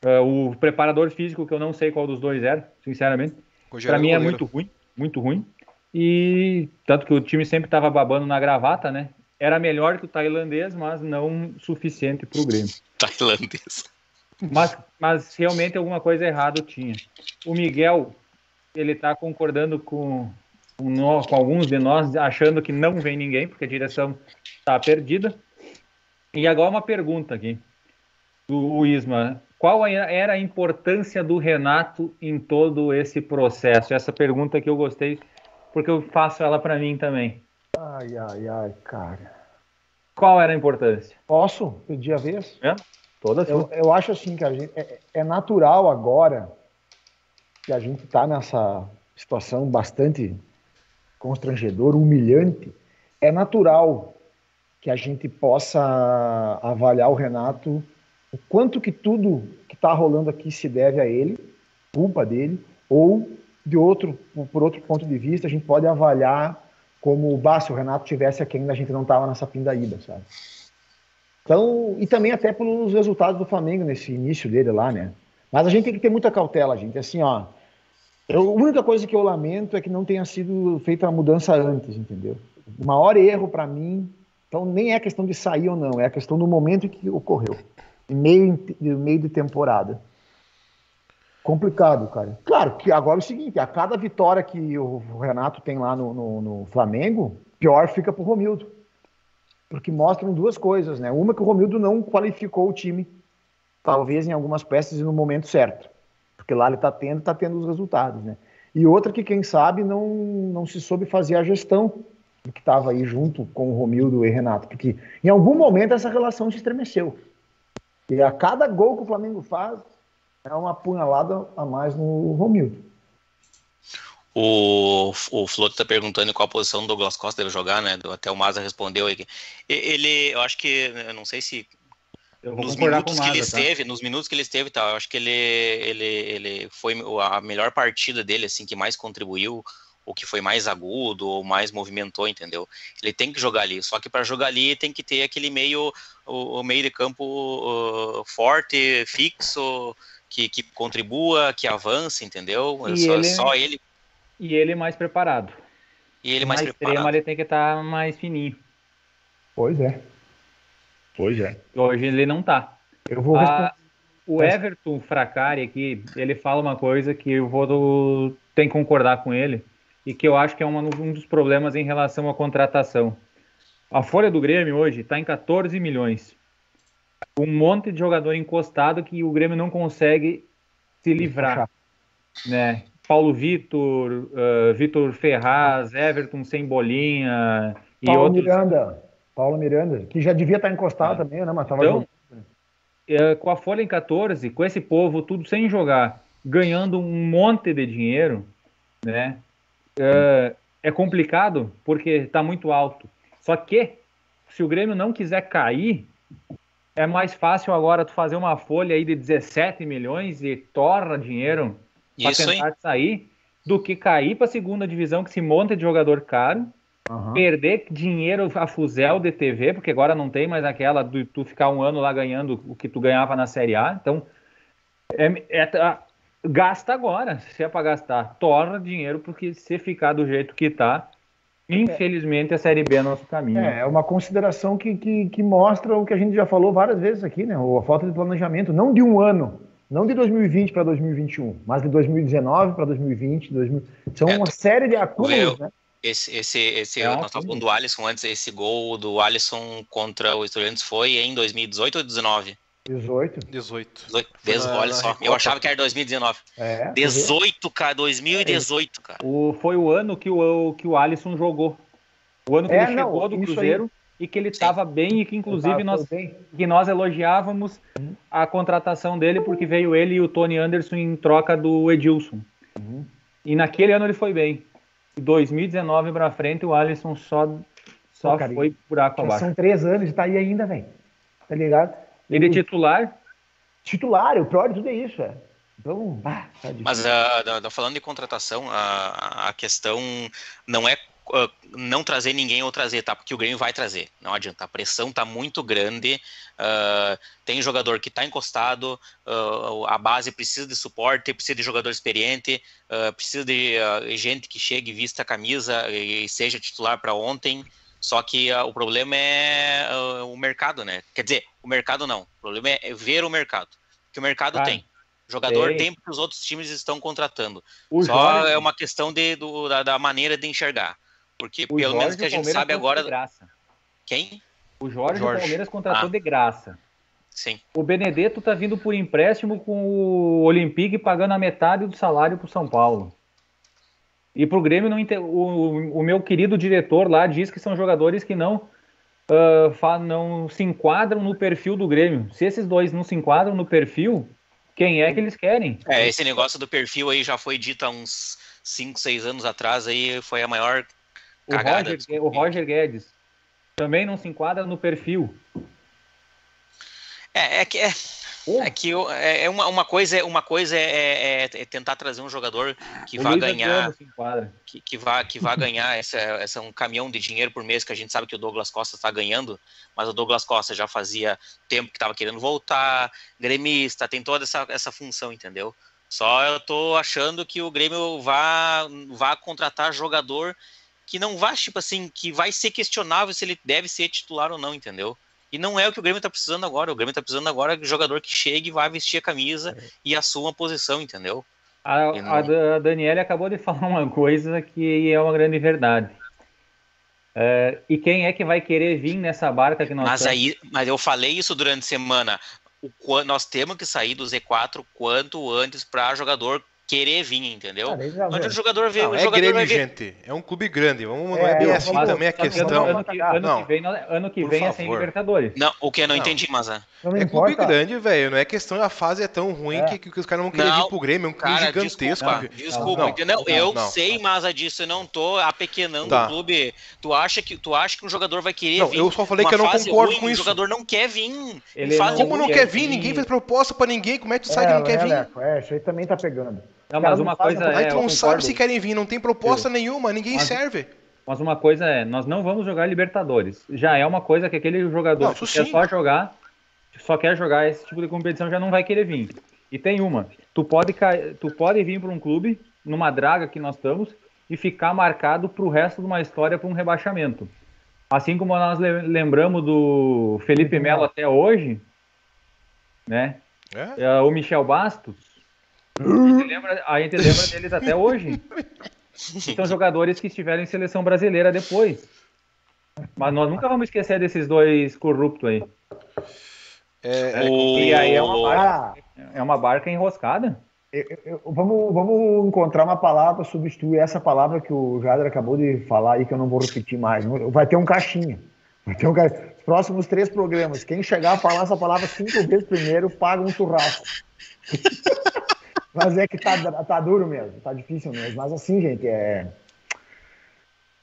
uh, o preparador físico que eu não sei qual dos dois era, sinceramente, para mim é muito ruim, muito ruim. E tanto que o time sempre estava babando na gravata, né? era melhor que o tailandês, mas não suficiente para o Grêmio. (laughs) Tailandês. Mas, mas realmente alguma coisa errada tinha. O Miguel, ele está concordando com, com, nós, com alguns de nós, achando que não vem ninguém, porque a direção está perdida. E agora uma pergunta aqui do Isma. Qual era a importância do Renato em todo esse processo? Essa pergunta que eu gostei, porque eu faço ela para mim também. Ai, ai, ai, cara. Qual era a importância? Posso pedir a vez? É? Toda eu, eu acho assim, cara, é, é natural agora que a gente está nessa situação bastante constrangedora, humilhante. É natural que a gente possa avaliar o Renato o quanto que tudo que está rolando aqui se deve a ele, culpa dele, ou de outro, por outro ponto de vista, a gente pode avaliar como, bah, se o Renato tivesse aqui ainda a gente não estava nessa pindaíba, sabe? Então, e também até pelos resultados do Flamengo nesse início dele lá, né? Mas a gente tem que ter muita cautela, gente. Assim, ó, eu, a única coisa que eu lamento é que não tenha sido feita a mudança antes, entendeu? O maior erro para mim, então nem é questão de sair ou não, é a questão do momento em que ocorreu meio, meio de temporada. Complicado, cara. Claro que agora é o seguinte: a cada vitória que o Renato tem lá no, no, no Flamengo, pior fica pro Romildo. Porque mostram duas coisas, né? Uma que o Romildo não qualificou o time, talvez em algumas peças e no momento certo. Porque lá ele tá tendo, tá tendo os resultados, né? E outra que, quem sabe, não, não se soube fazer a gestão do que estava aí junto com o Romildo e Renato. Porque em algum momento essa relação se estremeceu. E a cada gol que o Flamengo faz, é uma punhalada a mais no Romildo. O, o Floto está perguntando qual a posição do Douglas Costa deve jogar, né? Até o Maza respondeu aí. Ele, eu acho que, eu não sei se nos minutos que ele tá? esteve, nos minutos que ele esteve, tá, eu acho que ele, ele, ele foi a melhor partida dele, assim, que mais contribuiu o que foi mais agudo ou mais movimentou, entendeu? Ele tem que jogar ali. Só que para jogar ali tem que ter aquele meio, o, o meio de campo uh, forte, fixo, que, que contribua, que avance, entendeu? Só, ele, só ele. E ele mais preparado. E ele mais Na preparado. Extrema, ele tem que estar tá mais fininho. Pois é. Pois é. Hoje ele não tá. Eu vou ah, O Everton Fracari aqui, ele fala uma coisa que eu vou do... tem que concordar com ele e que eu acho que é uma, um dos problemas em relação à contratação. A folha do Grêmio hoje está em 14 milhões. Um monte de jogador encostado que o Grêmio não consegue se livrar. Né? Paulo Vitor, uh, Vitor Ferraz, Everton sem bolinha e Paulo outros... Miranda. Paulo Miranda, que já devia estar encostado é. também, né? Mas estava então, é, com a folha em 14, com esse povo tudo sem jogar, ganhando um monte de dinheiro, né? é, é complicado porque está muito alto. Só que, se o Grêmio não quiser cair, é mais fácil agora tu fazer uma folha aí de 17 milhões e torra dinheiro para tentar aí. sair do que cair para a segunda divisão que se monta de jogador caro, uhum. perder dinheiro a fuzel de TV, porque agora não tem mais aquela de tu ficar um ano lá ganhando o que tu ganhava na Série A. Então, é, é, gasta agora, se é para gastar, torna dinheiro, porque se ficar do jeito que está, infelizmente a Série B é nosso caminho. É, é uma consideração que, que, que, mostra o que a gente já falou várias vezes aqui, né? A falta de planejamento, não de um ano, não de 2020 para 2021, mas de 2019 para 2020, 2000... são é, uma série de acúmulos, né? Esse, esse, esse é, nós estávamos falando do Alisson antes, esse gol do Alisson contra o Estudiantes foi em 2018 ou 2019? 18. 18. 18. olha só, eu achava que era 2019. É, 18, cara, 2018, cara. O, foi o ano que o, que o Alisson jogou. O ano que é, ele chegou não, do Cruzeiro aí. E que ele estava bem e que inclusive nós, que nós elogiávamos uhum. a contratação dele porque veio ele e o Tony Anderson em troca do Edilson. Uhum. E naquele ano ele foi bem. De 2019 para frente o Alisson só, só Pô, cara, foi buraco abaixo. São três anos e tá aí ainda, velho. Tá ligado? Ele é titular? Titular, o pior de tudo é isso, é. Então, ah, tá Mas uh, falando de contratação, a, a questão não é uh, não trazer ninguém ou trazer, tá? Porque o Grêmio vai trazer, não adianta. A pressão tá muito grande. Uh, tem jogador que tá encostado, uh, a base precisa de suporte, precisa de jogador experiente, precisa de gente que chegue, vista a camisa e seja titular para ontem. Só que o problema é o mercado, né? Quer dizer, o mercado não. O problema é ver o mercado. Que o mercado tem. O jogador tem. tem porque os outros times estão contratando. O Só Jorge... é uma questão de, do, da, da, maneira de enxergar. Porque o pelo Jorge menos que a gente sabe agora. Quem? O Jorge, Jorge. Palmeiras contratou ah. de graça. Sim. O Benedetto tá vindo por empréstimo com o Olympique pagando a metade do salário pro São Paulo. E pro Grêmio, não, o, o meu querido diretor lá diz que são jogadores que não, uh, não se enquadram no perfil do Grêmio. Se esses dois não se enquadram no perfil, quem é que eles querem? É, esse negócio do perfil aí já foi dito há uns 5, 6 anos atrás, aí foi a maior cagada. O Roger, o Roger Guedes também não se enquadra no perfil. É, é que é, é que é, é uma, uma coisa, uma coisa é, é, é, tentar trazer um jogador que vá ganhar, que, que vá que vá ganhar essa, essa um caminhão de dinheiro por mês que a gente sabe que o Douglas Costa está ganhando, mas o Douglas Costa já fazia tempo que estava querendo voltar, gremista, tem toda essa, essa função, entendeu? Só eu tô achando que o Grêmio vá, vá contratar jogador que não vá, tipo assim, que vai ser questionável se ele deve ser titular ou não, entendeu? E não é o que o Grêmio tá precisando agora. O Grêmio tá precisando agora de jogador que chegue, vai vestir a camisa é. e assuma a posição, entendeu? A, não... a Daniela acabou de (laughs) falar uma coisa que é uma grande verdade. É, e quem é que vai querer vir nessa barca que nós mas estamos? aí Mas eu falei isso durante a semana. O, nós temos que sair do Z4 quanto antes para jogador querer vir, entendeu? Ah, não adianta o jogador ver. Não, o é jogador Grêmio, gente. É um clube grande. Vamos, é, não é bem assim também a questão. Ano, que, ano não. que vem, ano que vem é sem Libertadores. Não, o que eu não, não. entendi, mas é. É clube grande, velho. Não é questão, a fase é tão ruim é. que, que, os caras não querem vir pro Grêmio. É um clube cara, gigantesco. Desculpa, desculpa entendeu? eu sei, Maza, disso. Eu não tô apequenando tá. o clube. Tu acha, que, tu acha que um jogador vai querer não, vir? Eu só falei que eu não concordo com isso. O jogador não quer vir. Como não quer vir? Ninguém fez proposta pra ninguém. Como é que tu sabe que não quer vir? É, isso aí também tá pegando. Não, mas uma coisa é. Tu não sabe se querem vir, não tem proposta nenhuma, ninguém mas, serve. Mas uma coisa é, nós não vamos jogar Libertadores. Já é uma coisa que aquele jogador não, que quer só jogar, só quer jogar esse tipo de competição, já não vai querer vir. E tem uma, tu pode, tu pode vir para um clube, numa draga que nós estamos, e ficar marcado para o resto de uma história para um rebaixamento. Assim como nós lembramos do Felipe Melo até hoje, né? É? é o Michel Bastos, a gente lembra, a gente lembra deles até hoje. São jogadores que estiveram em seleção brasileira depois. Mas nós nunca vamos esquecer desses dois corruptos aí. É, o... E aí é uma barca, é uma barca enroscada. Eu, eu, vamos, vamos encontrar uma palavra para substituir essa palavra que o Jader acabou de falar aí, que eu não vou repetir mais. Vai ter um caixinha. Vai ter um ca... Próximos três programas. Quem chegar a falar essa palavra cinco vezes primeiro, paga um churrasco. Mas é que tá, tá duro mesmo, tá difícil mesmo. Mas assim, gente, é.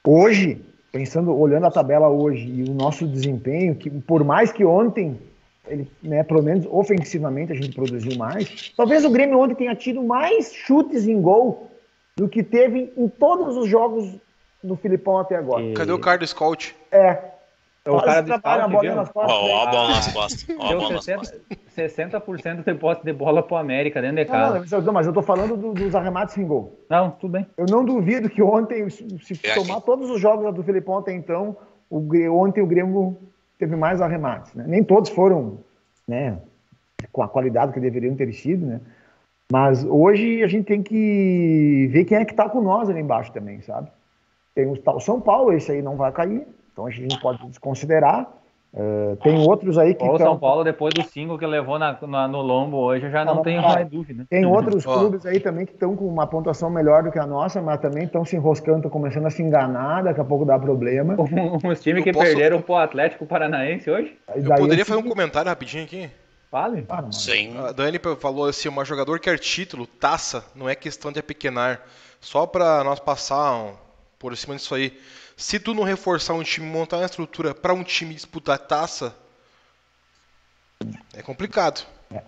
Hoje, pensando, olhando a tabela hoje e o nosso desempenho, que por mais que ontem, ele, né, pelo menos ofensivamente a gente produziu mais, talvez o Grêmio ontem tenha tido mais chutes em gol do que teve em todos os jogos do Filipão até agora. Cadê o Carlos Scout? É, o cara do scout, a bola nas costas. Ó, a bola nas costas. Bola 60%, 60% de posse de bola pro América dentro de casa. Não, não, mas eu tô falando do, dos arremates em gol. Não, tudo bem. Eu não duvido que ontem, se é tomar aqui. todos os jogos do Filipão até então, o, ontem o Grêmio teve mais arremates. Né? Nem todos foram né, com a qualidade que deveriam ter sido, né? Mas hoje a gente tem que ver quem é que tá com nós ali embaixo também, sabe? Tem o tal São Paulo, esse aí não vai cair. Então a gente pode desconsiderar. Uh, tem outros aí que. O São Paulo, depois do 5 que levou na, na, no lombo hoje, eu já não, não tenho mais dúvida. Tem outros clubes aí também que estão com uma pontuação melhor do que a nossa, mas também estão se enroscando, estão começando a se enganar, daqui a pouco dá problema. (laughs) Os times que posso... perderam pro Atlético Paranaense hoje. Eu poderia assim... fazer um comentário rapidinho aqui? Fale. Ah, Sim. A Dani falou assim: uma jogador quer título, taça, não é questão de apequenar. Só para nós passar um, por cima disso aí. Se tu não reforçar um time, montar uma estrutura para um time disputar taça, é complicado. É.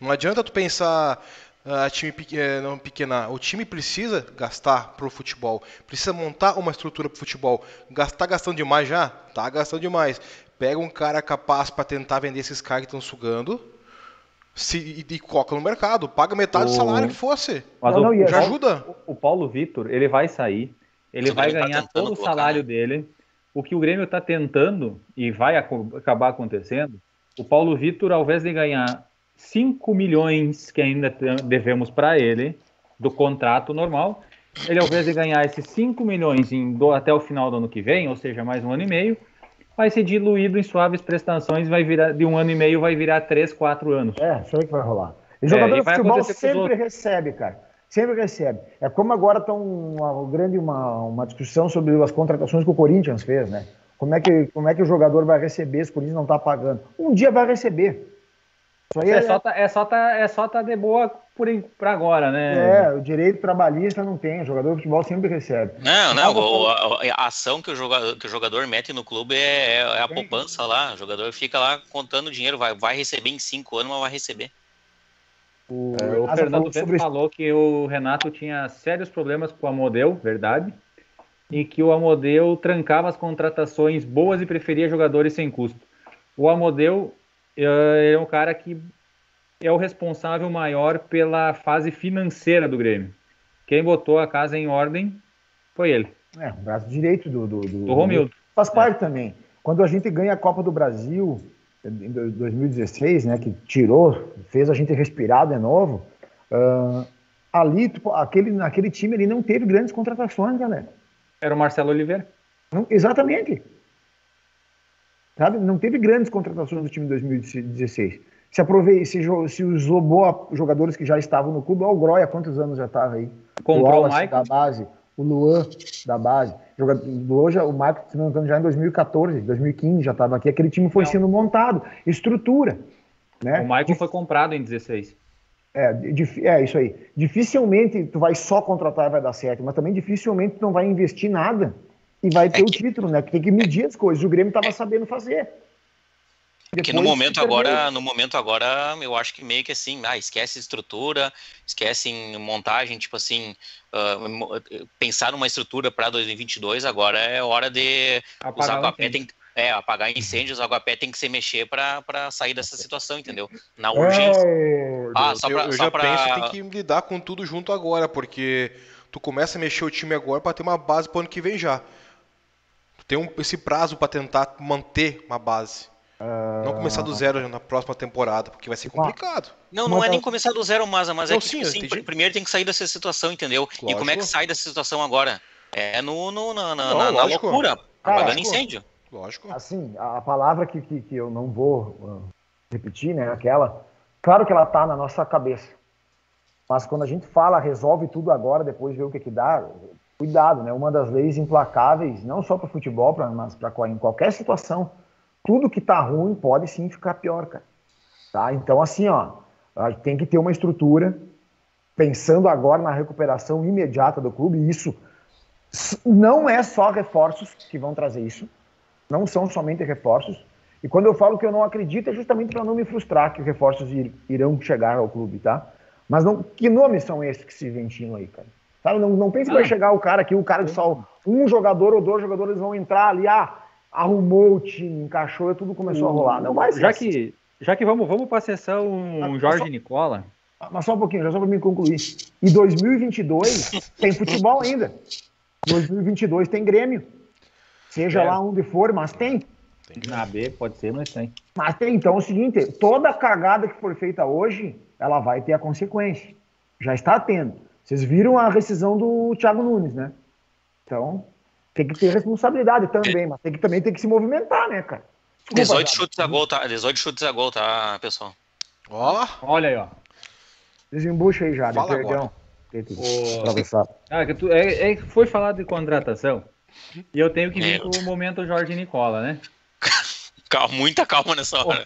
Não adianta tu pensar a uh, time é, não pequenar. O time precisa gastar pro futebol, precisa montar uma estrutura pro futebol. Gastar gastando demais já? Tá gastando demais. Pega um cara capaz para tentar vender esses caras que estão sugando. Se, e, e coloca no mercado, paga metade o... do salário que fosse. Mas não, o, já ajuda. O, o Paulo Vitor, ele vai sair ele vai ganhar todo o salário né? dele. o que o Grêmio está tentando e vai acabar acontecendo, o Paulo Vitor, ao invés de ganhar 5 milhões que ainda devemos para ele, do contrato normal, ele ao invés de ganhar esses 5 milhões em, do, até o final do ano que vem, ou seja, mais um ano e meio, vai ser diluído em suaves prestações, vai virar de um ano e meio, vai virar 3, 4 anos. É, isso aí que vai rolar. E jogador é, de futebol sempre recebe, cara. Sempre recebe. É como agora está uma grande uma, uma discussão sobre as contratações que o Corinthians fez, né? Como é que, como é que o jogador vai receber se o Corinthians não está pagando? Um dia vai receber. Isso aí é, é, só tá, é, só tá, é só tá de boa por, por agora, né? É, o direito trabalhista não tem, o jogador de futebol sempre recebe. Não, não, o, a, a, ação que o, jogador, que o jogador mete no clube é, é, é a poupança lá. O jogador fica lá contando dinheiro, vai, vai receber em cinco anos, mas vai receber. O, é, o Fernando Bento sobre... falou que o Renato tinha sérios problemas com o Amodeu, verdade? E que o Amodeu trancava as contratações boas e preferia jogadores sem custo. O Amodeu é um cara que é o responsável maior pela fase financeira do Grêmio. Quem botou a casa em ordem foi ele. É, o braço direito do, do, do, do Romildo. Faz parte é. também. Quando a gente ganha a Copa do Brasil em 2016, né, que tirou, fez a gente respirar de novo, uh, ali, tipo, aquele, naquele time ali não teve grandes contratações, galera. Era o Marcelo Oliveira. Não, exatamente. Sabe? Não teve grandes contratações do time de 2016. Se, aprovei, se, se usou boa jogadores que já estavam no clube, olha o Groia, quantos anos já estava aí? Comprou o, o da base, o Luan da base. Hoje, o Michael, se não me engano, já em 2014, 2015 já estava aqui. Aquele time foi não. sendo montado, estrutura. Né? O Michael foi comprado em 16. É, é, isso aí. Dificilmente tu vai só contratar e vai dar certo, mas também dificilmente tu não vai investir nada e vai ter é o título, né? Que tem que medir as coisas. O Grêmio estava sabendo fazer. Depois, que no momento agora, no momento agora, eu acho que meio que assim, ah, esquece estrutura, esquece em montagem, tipo assim, uh, pensar numa estrutura para 2022, agora é hora de apagar usar Aguapé tem é, apagar incêndios, o Aguapé tem que se mexer para sair dessa situação, entendeu? Na urgência. Oh, ah, só pra, eu, eu só já pra... penso que tem que lidar com tudo junto agora, porque tu começa a mexer o time agora para ter uma base para ano que vem já tem um, esse prazo para tentar manter uma base. Uh... Não começar do zero na próxima temporada, porque vai ser complicado. Não, não é nem começar do zero, mas, mas é que sim, tipo, assim, primeiro tem que sair dessa situação, entendeu? Lógico. E como é que sai dessa situação agora? É no, no na, na, não, na, loucura, apagando incêndio. Lógico. Assim, a palavra que, que, que eu não vou uh, repetir, né, aquela, claro que ela tá na nossa cabeça. Mas quando a gente fala, resolve tudo agora, depois vê o que que dá, cuidado, né? Uma das leis implacáveis, não só para futebol, pra, mas para em qualquer situação, tudo que tá ruim pode sim ficar pior, cara. Tá? Então, assim, ó, tem que ter uma estrutura pensando agora na recuperação imediata do clube. E isso não é só reforços que vão trazer isso, não são somente reforços. E quando eu falo que eu não acredito, é justamente para não me frustrar que os reforços irão chegar ao clube, tá? Mas não, que nomes são esses que se ventilam aí, cara? Sabe? Não, não pense que vai chegar o cara aqui, o cara de só um jogador ou dois jogadores vão entrar ali, ah, arrumou o time, encaixou e tudo começou a rolar. Não vai ser já assim. que Já que vamos, vamos para a sessão ah, Jorge só, Nicola. Mas só um pouquinho, já só para me concluir. E 2022 tem futebol ainda. 2022 tem Grêmio. Seja é. lá onde for, mas tem. Na B pode ser, mas tem. Mas tem. Então é o seguinte: toda cagada que for feita hoje, ela vai ter a consequência. Já está tendo. Vocês viram a rescisão do Thiago Nunes, né? Então, tem que ter responsabilidade também, mas tem que, também tem que se movimentar, né, cara? Desculpa, 18 cara. chutes a gol, tá? 18 chutes a gol, tá, pessoal? Ó. Oh. Olha aí, ó. Desembucha aí já, Fala perdão. Oh. Ah, que tu, é, é, foi falado de contratação. E eu tenho que vir é. com o momento Jorge Nicola, né? (laughs) calma, muita calma nessa hora.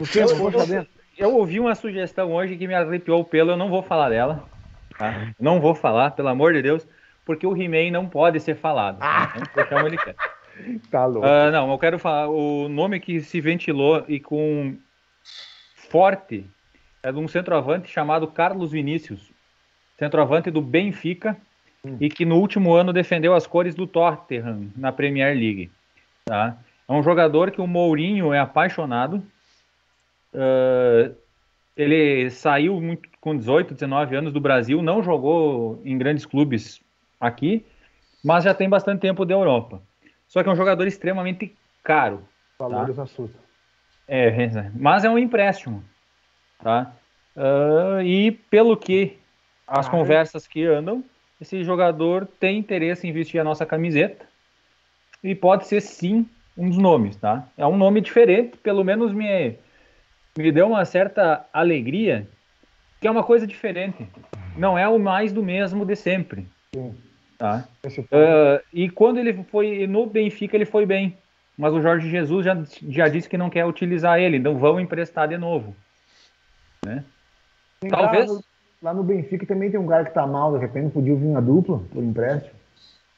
O eu, eu, eu ouvi uma sugestão hoje que me arrepiou o pelo, eu não vou falar dela. Tá? Não vou falar, pelo amor de Deus, porque o He-Man não pode ser falado. Ah. Então, ele quer. (laughs) Tá louco. Uh, não, eu quero falar. O nome que se ventilou e com forte é de um centroavante chamado Carlos Vinícius, centroavante do Benfica, hum. e que no último ano defendeu as cores do Tottenham na Premier League. Tá? É um jogador que o Mourinho é apaixonado. Uh, ele saiu muito, com 18, 19 anos do Brasil, não jogou em grandes clubes aqui, mas já tem bastante tempo da Europa. Só que é um jogador extremamente caro. Valores tá? assustam. É, mas é um empréstimo, tá? Uh, e pelo que as ah, conversas que andam, esse jogador tem interesse em vestir a nossa camiseta e pode ser sim um dos nomes, tá? É um nome diferente, pelo menos me, me deu uma certa alegria, que é uma coisa diferente. Não é o mais do mesmo de sempre. Sim. Tá? Uh, e quando ele foi no Benfica, ele foi bem. Mas o Jorge Jesus já, já disse que não quer utilizar ele, então vão emprestar de novo. Né? Talvez. Lá no, lá no, Benfica também tem um cara que tá mal, de repente podia vir uma dupla por empréstimo.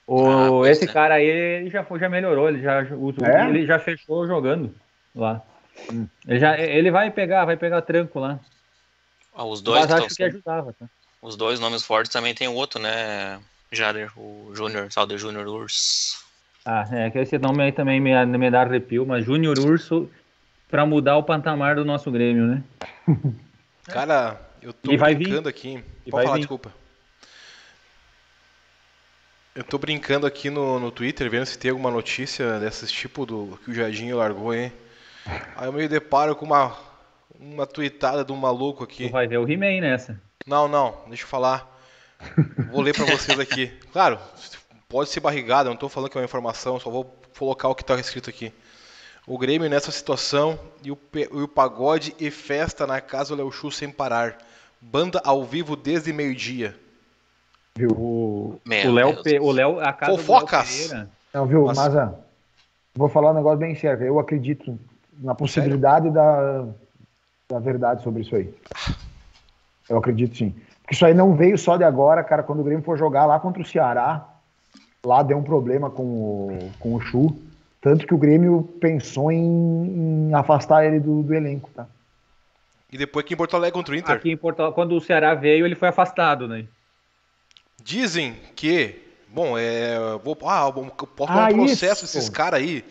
O, ah, esse é. cara aí ele já, já melhorou, ele já, o, é? ele já fechou jogando lá. Hum. Ele, já, ele vai pegar, vai pegar tranco lá. Ah, os dois Mas acho que ajudava, tá? Os dois nomes fortes também tem o outro, né? Jader, o Júnior, Salder Júnior Urso. Ah, é que esse nome aí também me, me dá arrepio, mas Júnior Urso para mudar o patamar do nosso Grêmio, né? (laughs) Cara, eu tô brincando vir. aqui. Pode falar, vir. desculpa. Eu tô brincando aqui no, no Twitter, vendo se tem alguma notícia desses tipo do que o Jardinho largou, hein? Aí eu me deparo com uma, uma tweetada de um maluco aqui. Tu vai ver o He-Man nessa. Não, não, deixa eu falar. Vou ler para vocês aqui. Claro, pode ser barrigada, não estou falando que é uma informação, só vou colocar o que está escrito aqui. O Grêmio nessa situação e o, e o pagode e festa na casa do Léo Chu sem parar. Banda ao vivo desde meio-dia. Viu? O Léo, o Léo, a casa Fofocas. do Léo Não, viu, Mas, Maza, vou falar um negócio bem sério. Eu acredito na possibilidade da, da verdade sobre isso aí. Eu acredito sim. Porque isso aí não veio só de agora, cara. Quando o Grêmio for jogar lá contra o Ceará, lá deu um problema com o, com o Chu. Tanto que o Grêmio pensou em, em afastar ele do, do, elenco, tá? E depois aqui em Porto Alegre contra o Inter. Aqui em Porto quando o Ceará veio, ele foi afastado, né? Dizem que. Bom, é. Vou, ah, posso ah, um processo isso. esses caras aí.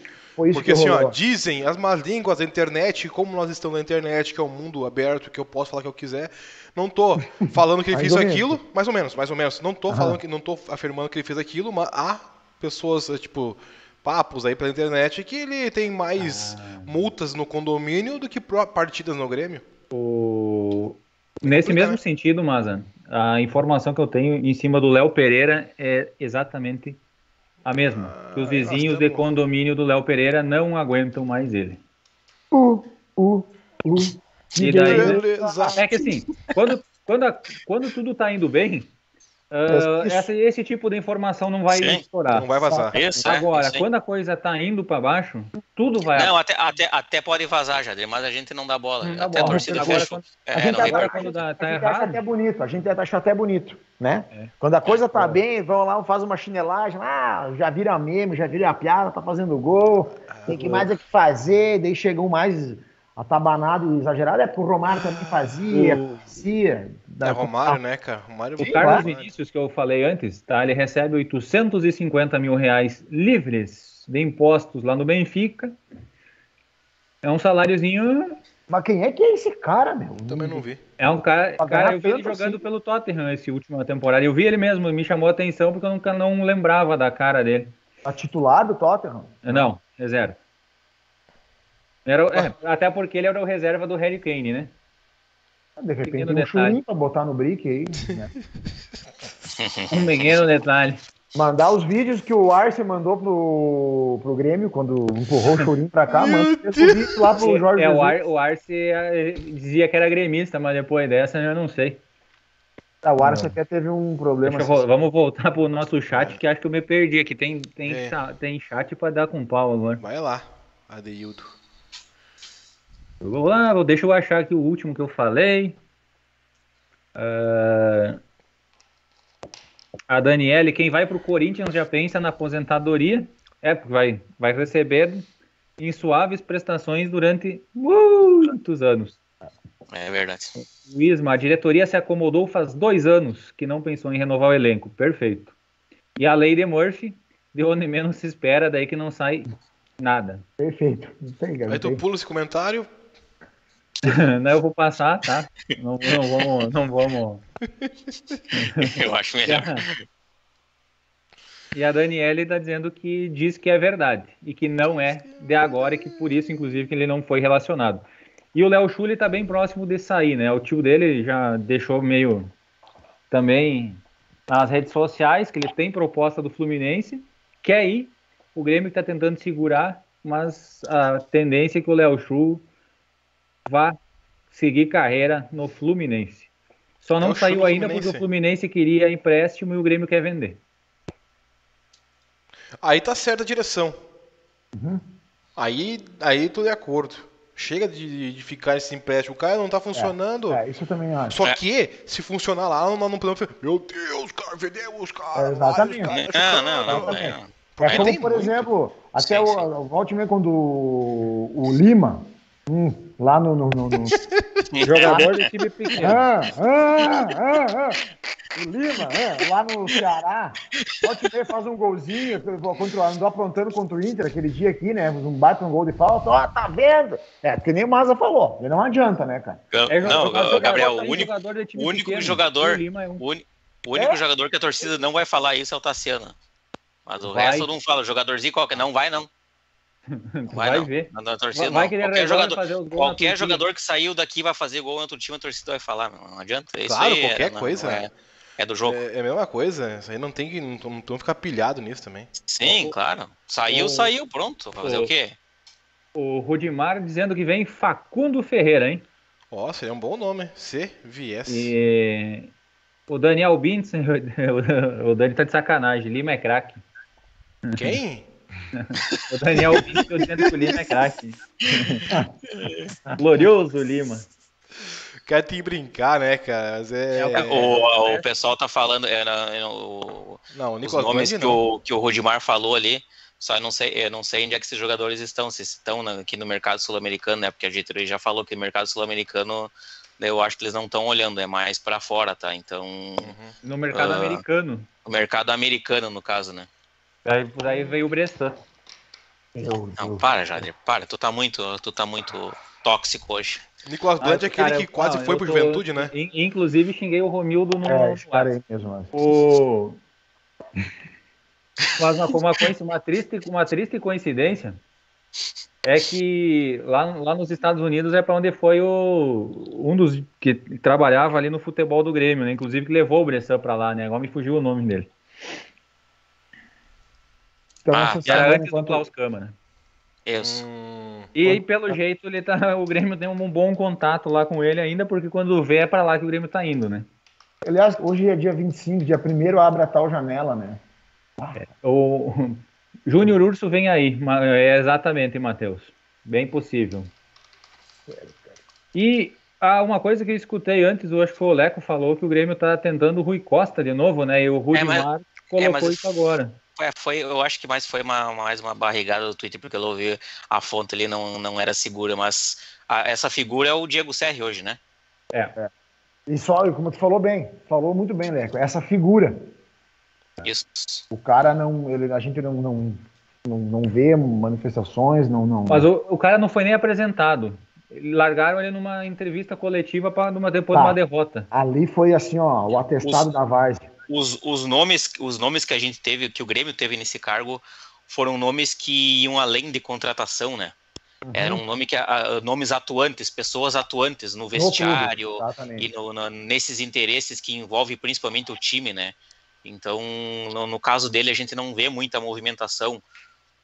Porque assim, ó, dizem as más línguas da internet, como nós estamos na internet, que é um mundo aberto, que eu posso falar o que eu quiser. Não tô (laughs) falando que ele fez aquilo, mais ou menos, mais ou menos. Não tô falando que não tô afirmando que ele fez aquilo, mas há pessoas, tipo, papos aí pela internet que ele tem mais ah. multas no condomínio do que partidas no Grêmio. O... Nesse mesmo sentido, Mazan, a informação que eu tenho em cima do Léo Pereira é exatamente a mesma. Que os vizinhos de condomínio do Léo Pereira não aguentam mais ele. Uh, uh, uh. E daí, é que assim, quando, quando, a, quando tudo tá indo bem, uh, essa, esse tipo de informação não vai Sim, estourar. Não vai vazar. Isso, é, Agora, é, quando a coisa tá indo para baixo, tudo vai. Não, até, até, até pode vazar, Jadir, mas a gente não dá bola. Não até dá bola. a torcida agora, quando, é, a gente agora, quando dá, tá a gente acha até bonito, a gente acha até bonito, né? É. Quando a coisa tá bem, vão lá, faz uma chinelagem, ah, já vira meme, já vira a piada, tá fazendo gol, tem que mais é que fazer, daí chegou mais atabanado e exagerado, é porque o Romário também fazia, conhecia. É Romário, né, cara? Romário o Carlos Vinícius, que eu falei antes, tá? Ele recebe 850 mil reais livres de impostos lá no Benfica. É um saláriozinho. Mas quem é que é esse cara, meu? Também não vi. É um cara. Cara, eu vi ele jogando assim. pelo Tottenham essa última temporada. Eu vi ele mesmo, me chamou a atenção porque eu nunca não lembrava da cara dele. A titular do Tottenham? Não, reserva. Era, é, até porque ele era o reserva do Harry Kane, né? Ah, de repente pequeno um chulinho pra botar no brick aí. Né? (laughs) um pequeno detalhe. Mandar os vídeos que o Arce mandou pro, pro Grêmio quando empurrou o chorinho pra cá, manda o vídeo lá pro Jorge. É, o, Ar, o Arce eh, dizia que era gremista, mas depois dessa eu não sei. Ah, o Arce até teve um problema. Assim. Vamos voltar pro nosso chat, que acho que eu me perdi aqui. Tem, tem, é. tem chat pra dar com pau agora. Vai lá, Adeildo. Vou lá, deixa eu achar aqui o último que eu falei. Uh, a Daniele, quem vai para o Corinthians já pensa na aposentadoria. É, porque vai, vai receber em suaves prestações durante muitos anos. É verdade. Isma, a diretoria se acomodou faz dois anos que não pensou em renovar o elenco. Perfeito. E a lei de Murphy, de onde menos se espera, daí que não sai nada. Perfeito. Aí tu pula esse comentário, (laughs) não, eu vou passar, tá? Não, não vamos. Não vamos... (laughs) eu acho melhor. E a Daniele está dizendo que diz que é verdade e que não é de agora e que por isso, inclusive, que ele não foi relacionado. E o Léo Schulli está bem próximo de sair, né? O tio dele já deixou meio também nas redes sociais que ele tem proposta do Fluminense, quer ir. O Grêmio está tentando segurar, mas a tendência é que o Léo Chu vá seguir carreira no Fluminense. Só não saiu ainda porque o Fluminense queria empréstimo e o Grêmio quer vender. Aí tá certa a direção. Uhum. Aí, aí tô de acordo. Chega de, de ficar esse empréstimo. O cara não tá funcionando. É, é isso eu também acho. Só que, se funcionar lá, nós não podemos. Meu Deus, cara, vendemos, cara. É, exatamente. Cara, não, não, não, é. É como, por exemplo, até sim, o, sim. o quando o, o Lima, hum, lá no, no, no, no... (laughs) jogador de time pequeno. Ah, ah, ah, ah. O Lima, é, lá no Ceará, pode ver, faz um golzinho, contra, andou aprontando contra o Inter aquele dia aqui, né? Um bate um gol de falta, ó, tá vendo? É, que nem o Maza falou, não adianta, né, cara? É, não, Gabriel, o único, o único jogador, o, é um... o único é? jogador que a torcida não vai falar isso é o Tassiano. Mas o vai. resto não fala, jogadorzinho qualquer, não vai não. (laughs) Vai, vai não. ver. Na, torcida, vai, não. Qualquer jogador, qualquer jogador que saiu daqui vai fazer gol no outro time, a torcida vai falar, não adianta. É claro, aí, qualquer é, coisa. É, é, do jogo. É, é, a mesma coisa. Isso aí não tem que não, não, não ficar pilhado nisso também. Sim, o, claro. Saiu, o, saiu, pronto. Fazer o, o quê? O Rudimar dizendo que vem Facundo Ferreira, hein? Ó, seria um bom nome. Se viesse. E... O Daniel Bintz, (laughs) o Dani tá de sacanagem. Lima é craque. Quem? (laughs) o Daniel Bintz dizendo que o Lima é craque. Glorioso Lima. Quer te brincar, né, cara? Mas é... o, o pessoal tá falando. É, o, não, o Nicolas os nomes que, o, que o Rodimar falou ali. Só eu não sei, eu não sei onde é que esses jogadores estão, se estão aqui no mercado sul-americano, né? Porque a gente já falou que o mercado sul-americano, eu acho que eles não estão olhando, é mais para fora, tá? Então. Uhum. No mercado uh, americano. No mercado americano, no caso, né? Aí, por aí veio o Bressan. Não, para, Jader, para. Tu tá muito, tu tá muito tóxico hoje. Nicolas Bland ah, é aquele cara, que quase não, foi pro tô, Juventude, né? Inclusive xinguei o Romildo no. É, parei mesmo. O... Mas uma, uma, uma, triste, uma triste coincidência é que lá, lá nos Estados Unidos é para onde foi o, um dos que trabalhava ali no futebol do Grêmio, né? Inclusive que levou o Bressan para lá, né? Agora me fugiu o nome dele. Então, ah, era antes enquanto... do Klaus Câmara. Isso. Hum, e aí, pelo jeito, ele tá, (laughs) o Grêmio tem um bom contato lá com ele ainda, porque quando vê é para lá que o Grêmio tá indo, né? Aliás, hoje é dia 25, dia 1 abre a tal janela, né? É, o (laughs) Júnior Urso vem aí, é exatamente, Matheus. Bem possível. E ah, uma coisa que eu escutei antes, eu acho que foi o Leco falou que o Grêmio tá tentando o Rui Costa de novo, né? E o Rui é, mas, colocou é, mas... isso agora. Foi, eu acho que mais foi uma, mais uma barrigada do Twitter, porque eu ouvi a fonte ali não, não era segura, mas a, essa figura é o Diego Serri hoje, né? É. é. E só, como tu falou bem, falou muito bem, Leco, essa figura. Isso. O cara não, ele, a gente não, não, não, não vê manifestações, não, não. Mas o, o cara não foi nem apresentado. Largaram ele numa entrevista coletiva para depois tá. de uma derrota. Ali foi assim, ó, o atestado Os... da Várzea os, os, nomes, os nomes que a gente teve, que o Grêmio teve nesse cargo, foram nomes que iam além de contratação, né? Uhum. Eram nome que, a, nomes atuantes, pessoas atuantes no vestiário no e no, no, nesses interesses que envolvem principalmente o time, né? Então, no, caso dele, a gente não vê muita movimentação.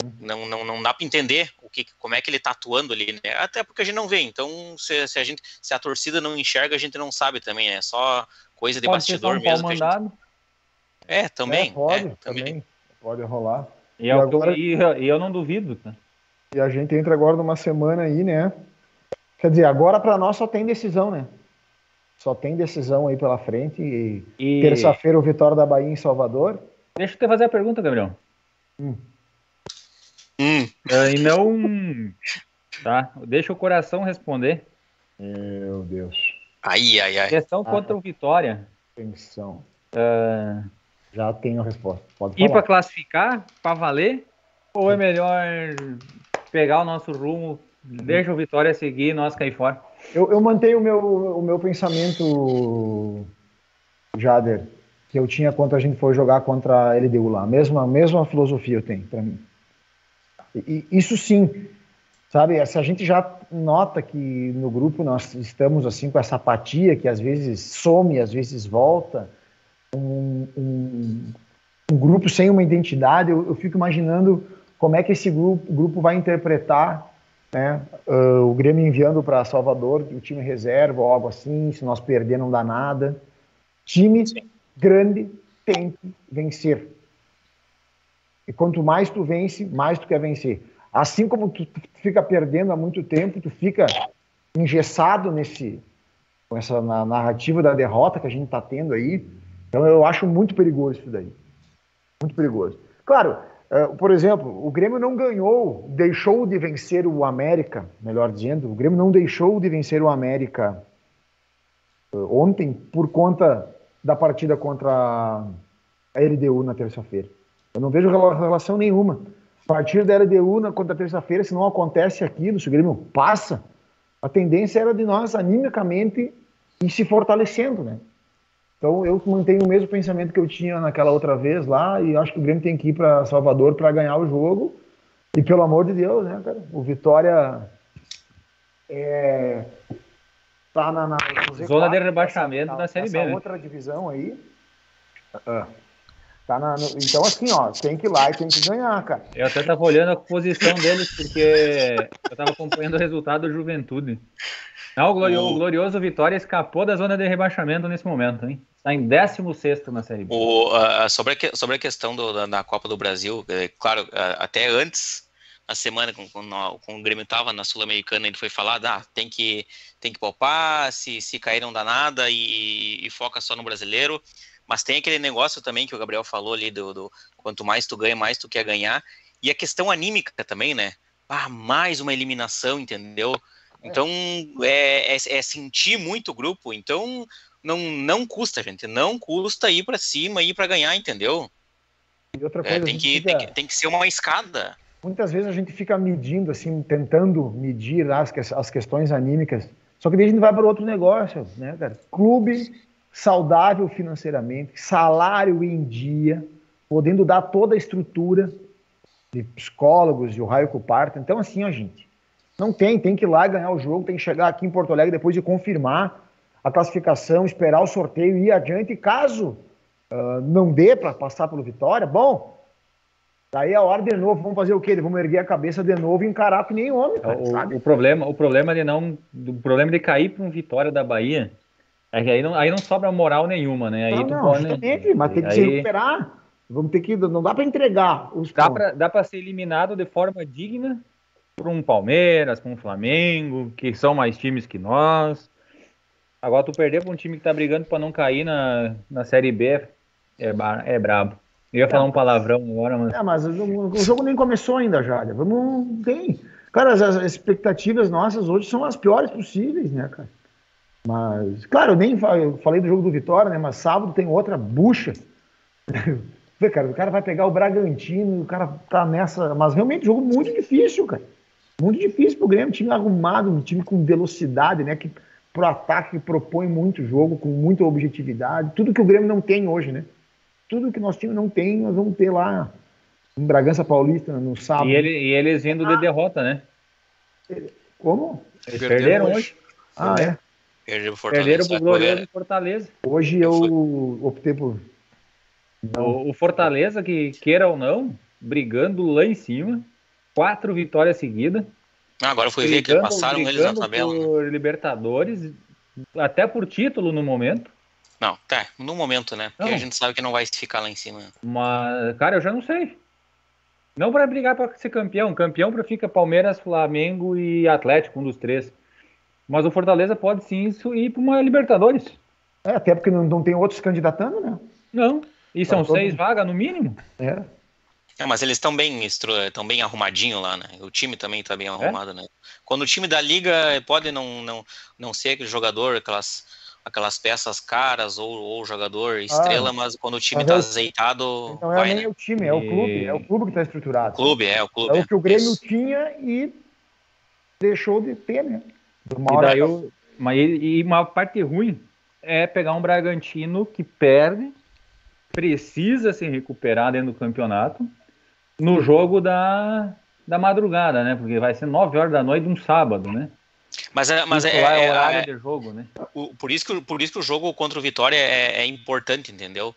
Uhum. Não, não, não dá para entender o que, como é que ele está atuando ali, né? Até porque a gente não vê. Então, se, se, a gente, se a torcida não enxerga, a gente não sabe também. É só coisa de Pode bastidor mesmo. Que a gente... É, também. É, pode, é, também. também. Pode rolar. E, e, agora... e, e eu não duvido. Tá? E a gente entra agora numa semana aí, né? Quer dizer, agora para nós só tem decisão, né? Só tem decisão aí pela frente. E, e... terça-feira o Vitória da Bahia em Salvador. Deixa eu te fazer a pergunta, Gabriel. Hum. Hum. Uh, e não. Tá? Deixa o coração responder. Meu Deus. Ai, ai, ai. Questão ah, contra o Vitória. Atenção. Uh, já tenho a resposta. Pode Ir para classificar, para valer? Ou é melhor pegar o nosso rumo, deixa o Vitória seguir e nós cair fora? Eu, eu mantenho o meu, o meu pensamento, Jader, que eu tinha quando a gente foi jogar contra a LDU lá. A mesma, mesma filosofia eu tenho para mim. E, isso sim, sabe? Se a gente já nota que no grupo nós estamos assim com essa apatia que às vezes some, às vezes volta, um, um, um grupo sem uma identidade, eu, eu, fico imaginando como é que esse grupo, grupo vai interpretar né, uh, o Grêmio enviando para Salvador o time reserva ou algo assim, se nós perder não dá nada. Time Sim. grande tem que vencer. E quanto mais tu vence, mais tu quer vencer. Assim como tu, tu fica perdendo há muito tempo, tu fica engessado nesse com essa narrativa da derrota que a gente está tendo aí. Então eu acho muito perigoso isso daí. Muito perigoso. Claro, uh, por exemplo, o Grêmio não ganhou, deixou de vencer o América, melhor dizendo, o Grêmio não deixou de vencer o América uh, ontem por conta da partida contra a LDU na terça-feira. Eu não vejo relação nenhuma. A partir da LDU na contra terça-feira, se não acontece aquilo, se o Grêmio passa, a tendência era de nós animicamente ir se fortalecendo, né? Então eu mantenho o mesmo pensamento que eu tinha naquela outra vez lá e acho que o Grêmio tem que ir para Salvador para ganhar o jogo. E pelo amor de Deus, né, cara? O Vitória é, tá na, na zona de rebaixamento essa, da Série B. Né? outra divisão aí. Uh, tá na, no, então, assim, ó, tem que ir lá e tem que ganhar, cara. Eu até tava olhando a posição deles, porque eu tava acompanhando o resultado do Juventude. Não, o, glorioso, o glorioso Vitória escapou da zona de rebaixamento nesse momento, hein? Está em 16 na Série B. O, uh, sobre, a, sobre a questão do, da, da, Copa do Brasil, é, claro, uh, até antes, na semana, quando, quando o Grêmio estava na Sul-Americana, ele foi falado, ah, tem que, tem que poupar, se, se cair não dá nada e, e, foca só no brasileiro. Mas tem aquele negócio também que o Gabriel falou ali, do, do quanto mais tu ganha, mais tu quer ganhar. E a questão anímica também, né? Ah, mais uma eliminação, entendeu? Então, é, é, é, sentir muito o grupo. Então, não, não custa, gente. Não custa ir para cima, ir para ganhar, entendeu? E outra é, coisa, é, tem, que, fica... tem, que, tem que ser uma escada. Muitas vezes a gente fica medindo, assim, tentando medir as, as questões anímicas. Só que daí a gente vai para outro negócio, né, cara? Clube saudável financeiramente, salário em dia, podendo dar toda a estrutura de psicólogos e o raio que parta. Então, assim, ó, gente, não tem, tem que ir lá ganhar o jogo, tem que chegar aqui em Porto Alegre depois de confirmar a classificação, esperar o sorteio e ir adiante. E caso uh, não dê para passar pelo Vitória, bom, daí é a hora de novo, vamos fazer o quê? Vamos erguer a cabeça de novo e encarar que nem homem, cara, o, sabe? O problema, o problema de não, o problema de cair para um Vitória da Bahia é que aí não, aí não sobra moral nenhuma, né? Aí não, não, pode, justamente, mas tem que aí... se recuperar. Vamos ter que, não dá para entregar os Dá para ser eliminado de forma digna para um Palmeiras, para um Flamengo, que são mais times que nós. Agora tu perder para um time que tá brigando para não cair na, na Série B é, é brabo. Eu ia falar um palavrão agora, mas. É, mas o, o jogo nem começou ainda, Jália. Vamos. Tem. Cara, as, as, expectativas nossas hoje são as piores possíveis, né, cara? Mas, claro, eu nem falei do jogo do Vitória, né? Mas sábado tem outra bucha. (laughs) Vê, cara, o cara vai pegar o Bragantino, o cara tá nessa. Mas realmente, jogo muito difícil, cara. Muito difícil para o Grêmio, um time arrumado, um time com velocidade, né? Que pro ataque propõe muito jogo, com muita objetividade. Tudo que o Grêmio não tem hoje, né? Tudo que nosso time não tem, nós vamos ter lá em Bragança Paulista no sábado. E, ele, e eles vindo ah. de derrota, né? Como? Eles perderam, hoje. hoje. Ah, é. Perderam, Perderam pro Glorioso Fortaleza. Hoje eu optei por. O, o Fortaleza, que queira ou não, brigando lá em cima quatro vitórias seguidas. Ah, agora foi ver que passaram eles na tabela. Né? Por né? Libertadores, até por título no momento. Não, tá, no momento, né? Porque não. a gente sabe que não vai ficar lá em cima. Mas, cara, eu já não sei. Não para brigar para ser campeão. Campeão para fica Palmeiras, Flamengo e Atlético, um dos três. Mas o Fortaleza pode sim ir para uma Libertadores. É, até porque não, não tem outros candidatando, né? Não. E são seis vagas no mínimo. É. É, mas eles estão bem, estão bem arrumadinho lá, né? O time também está bem é? arrumado, é? né? Quando o time da liga pode não, não, não ser aquele jogador, aquelas, aquelas peças caras ou, ou jogador estrela, ah, mas quando o time está azeitado. Não é nem né? o time, é o clube, é o clube que está estruturado. O clube, é, o clube. É o que o Grêmio Isso. tinha e deixou de ter, né? E daí eu, mas, e uma parte ruim é pegar um Bragantino que perde precisa se recuperar dentro do campeonato no jogo da, da madrugada, né? Porque vai ser 9 horas da noite de um sábado, né? Mas, é, mas é, é é- horário é- de jogo, né? o- por, isso que, por isso que o jogo contra o Vitória é, é importante, entendeu?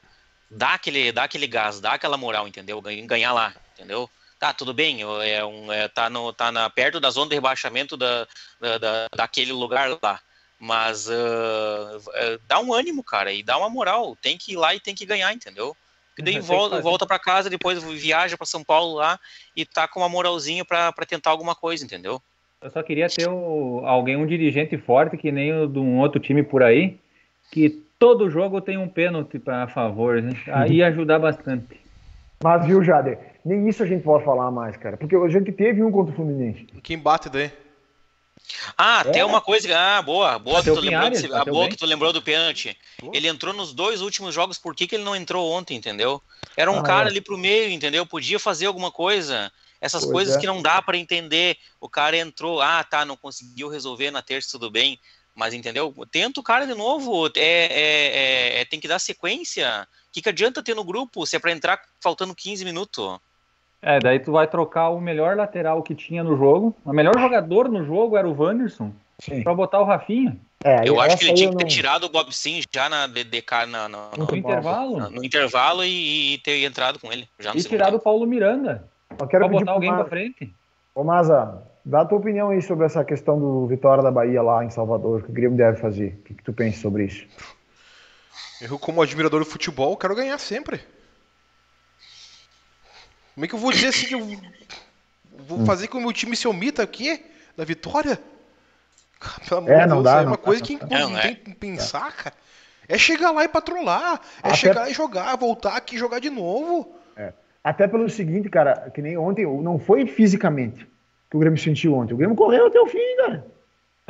Dá aquele, dá aquele gás, dá aquela moral, entendeu? Ganhar lá, entendeu? Tá, tudo bem, é um, é, tá, no, tá na, perto da zona de rebaixamento da, da, da- daquele lugar lá. Mas é, dá um ânimo, cara, e dá uma moral. Tem que ir lá e tem que ganhar, entendeu? E daí (laughs) volta, volta para casa, depois viaja para São Paulo lá e tá com uma moralzinha pra pra tentar alguma coisa, entendeu? Eu só queria ter o- alguém, um dirigente forte, que nem o de um outro time por aí, que todo jogo tem um pênalti pra favor, né? Aí ia ajudar bastante. Mas viu, Jader, nem isso a gente pode falar mais, cara. Porque a gente teve um contra o Fluminense. Quem bate daí? Ah, É. até uma coisa. Ah, boa, boa, que tu, lembrou, Pinhares, desse- ah, boa que tu lembrou do pênalti. Ele entrou nos dois últimos jogos, por que, que ele não entrou ontem, entendeu? Era um Ah, cara é. ali pro meio, entendeu? Podia fazer alguma coisa. Essas Pois coisas é. que não dá pra entender. O cara entrou, ah, tá, não conseguiu resolver na terça, tudo bem. Mas entendeu? Tenta o cara de novo. É, é- é- é- tem que dar sequência. O que, que adianta ter no grupo se é pra entrar faltando 15 minutos? É, daí tu vai trocar o melhor lateral que tinha no jogo. O melhor jogador no jogo era o Wanderson, Sim. pra botar o Rafinha. É, Eu acho que ele tinha que ter não- tirado o Bob Sim já na DDK na, na- No no, intervalo. no- no intervalo e, e ter entrado com ele. Já E tirado o Paulo Miranda. Eu quero Pra botar alguém Maza- pra frente. Ô, Maza, dá a tua opinião aí sobre essa questão do Vitória da Bahia lá em Salvador, que o Grêmio deve fazer. O que, que tu pensa sobre isso? Eu, como admirador do futebol, quero ganhar sempre. Como é que eu vou dizer assim que eu vou fazer com que o meu time se omita aqui da vitória? Pelo amor É, de não Deus, dá, é não uma dá, coisa não que não Não, é. tem que pensar, cara. É chegar lá e patrolar. É Até- chegar e jogar, voltar aqui e jogar de novo. Até pelo seguinte, cara, que nem ontem, não foi fisicamente que o Grêmio sentiu ontem. O Grêmio correu até o fim, cara.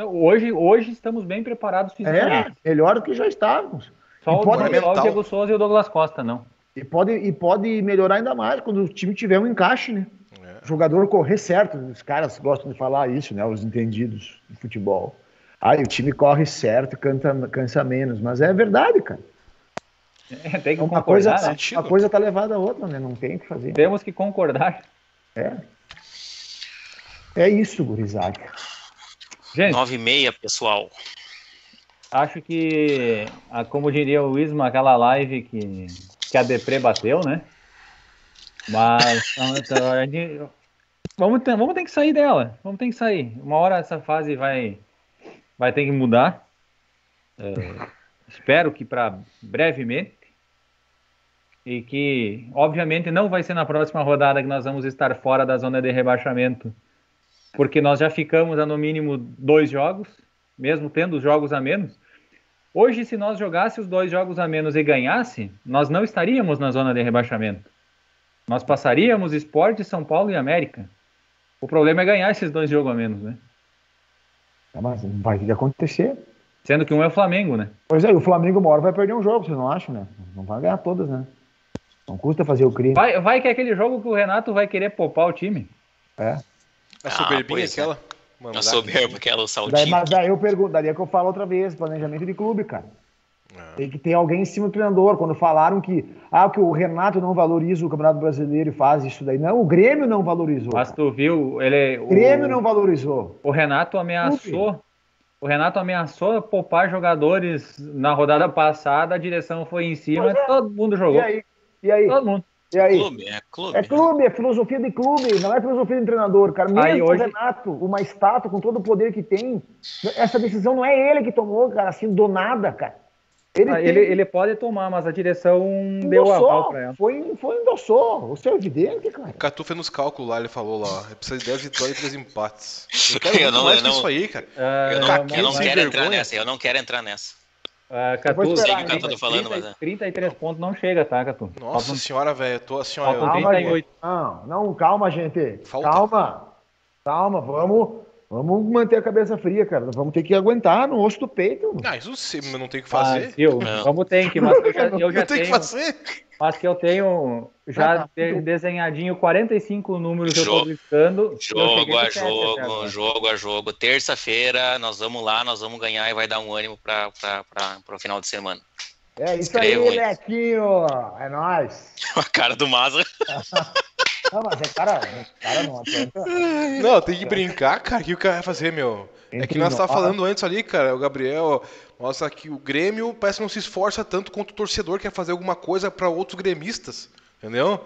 Hoje, hoje estamos bem preparados É, fisicamente. melhor do que já estávamos. Só, E o, pode- o. Diego Souza e o Douglas Costa, não. E pode, e pode melhorar ainda mais quando o time tiver um encaixe, né? É. O jogador correr certo. Os caras gostam de falar isso, né? Os entendidos de futebol. Aí o time corre certo e canta, cansa menos. Mas é verdade, cara. É, tem que Uma coisa, concordar, né? uma coisa tá levada a outra, né? Não tem o que fazer. Temos que concordar. É. É isso, gurizada. Gente, 9 e meia, pessoal. acho que, ah, como diria o Isma, aquela live que, que a Depre bateu, né? Mas então, a gente- vamos, ter, vamos ter que sair dela. Vamos ter que sair. Uma hora essa fase vai, vai ter que mudar. É, espero que para brevemente. E que, obviamente, não vai ser na próxima rodada que nós vamos estar fora da zona de rebaixamento. Porque nós já ficamos a no mínimo dois jogos, mesmo tendo os jogos a menos. Hoje, se nós jogássemos os dois jogos a menos e ganhasse, nós não estaríamos na zona de rebaixamento. Nós passaríamos Esporte, São Paulo e América. O problema é ganhar esses dois jogos a menos, né? É, Mas vai ter que acontecer. Sendo que um é o Flamengo, né? Pois é, e o Flamengo uma hora vai perder um jogo, vocês não acham, né? Não vai ganhar todas, né? Não custa fazer o crime. Vai, vai que é aquele jogo que o Renato vai querer poupar o time. É. A Ah, soberbinha pois é. aquela. Mano, Não dá- soberbo, aquela Daí, saltinho. mas daí eu pergunto, daria que eu falo outra vez, planejamento de clube, cara. É. Tem que ter alguém em cima do treinador. Quando falaram que, ah, que o Renato não valoriza o Campeonato Brasileiro e faz isso daí. Não, o Grêmio não valorizou. Mas tu viu, ele. O O, Grêmio não valorizou. o Renato ameaçou. O Renato ameaçou poupar jogadores na rodada passada, a direção foi em cima, todo mundo E jogou. aí? E aí? Todo mundo. E aí? Clube, é clube. É clube, é filosofia de clube, não é filosofia de treinador, cara. Mesmo Aí o hoje- Renato, uma estátua com todo o poder que tem, essa decisão não é ele que tomou, cara, assim, do nada, cara. Ele, Ah, tem- ele, ele pode tomar, mas a direção deu endossou, aval pra ela. Foi, foi endossou. Isso é evidente, cara. O Catu fez nos cálculos lá, ele falou lá. ó, Precisa de 10 vitórias e 3 empates. Eu (laughs) Eu quero muito não- mais eu não- isso aí, cara. Ah, Eu não, Caquinho eu não quero entrar nessa, eu não quero entrar nessa. Ah, Eu vou Catu, esperar, Sei que o Catu tá falando, mas é. 33 pontos não chega, tá, Catu? Nossa Faltam- senhora, velho. Eu tô assim, ó. faltam eu- Calma, 38. Não, não, calma, gente. Falta. Calma. Calma, vamos, vamos manter a cabeça fria, cara. Vamos ter que aguentar no osso do peito. Ah, isso sim, mas não tem o que Ah, fazer. viu? Não. Vamos ter que, mas eu já, (laughs) eu já não tem o que tenho, fazer. mas que eu tenho já Ah, tá. de- desenhadinho 45 números que eu tô Jogo- buscando. Eu Jogo a no sete até jogo, jogo a jogo. Terça-feira nós vamos lá, nós vamos ganhar e vai dar um ânimo para o final de semana. É isso aí, Lequinho. É nóis. (laughs) A cara do Maza. (laughs) Não, mas é cara, é cara não adianta. Não, tem que brincar, cara. O que o cara vai fazer, meu? Entre é que nós tava falando antes ali, cara. O Gabriel mostra que o Grêmio parece que não se esforça tanto quanto o torcedor quer fazer alguma coisa para outros gremistas. Entendeu?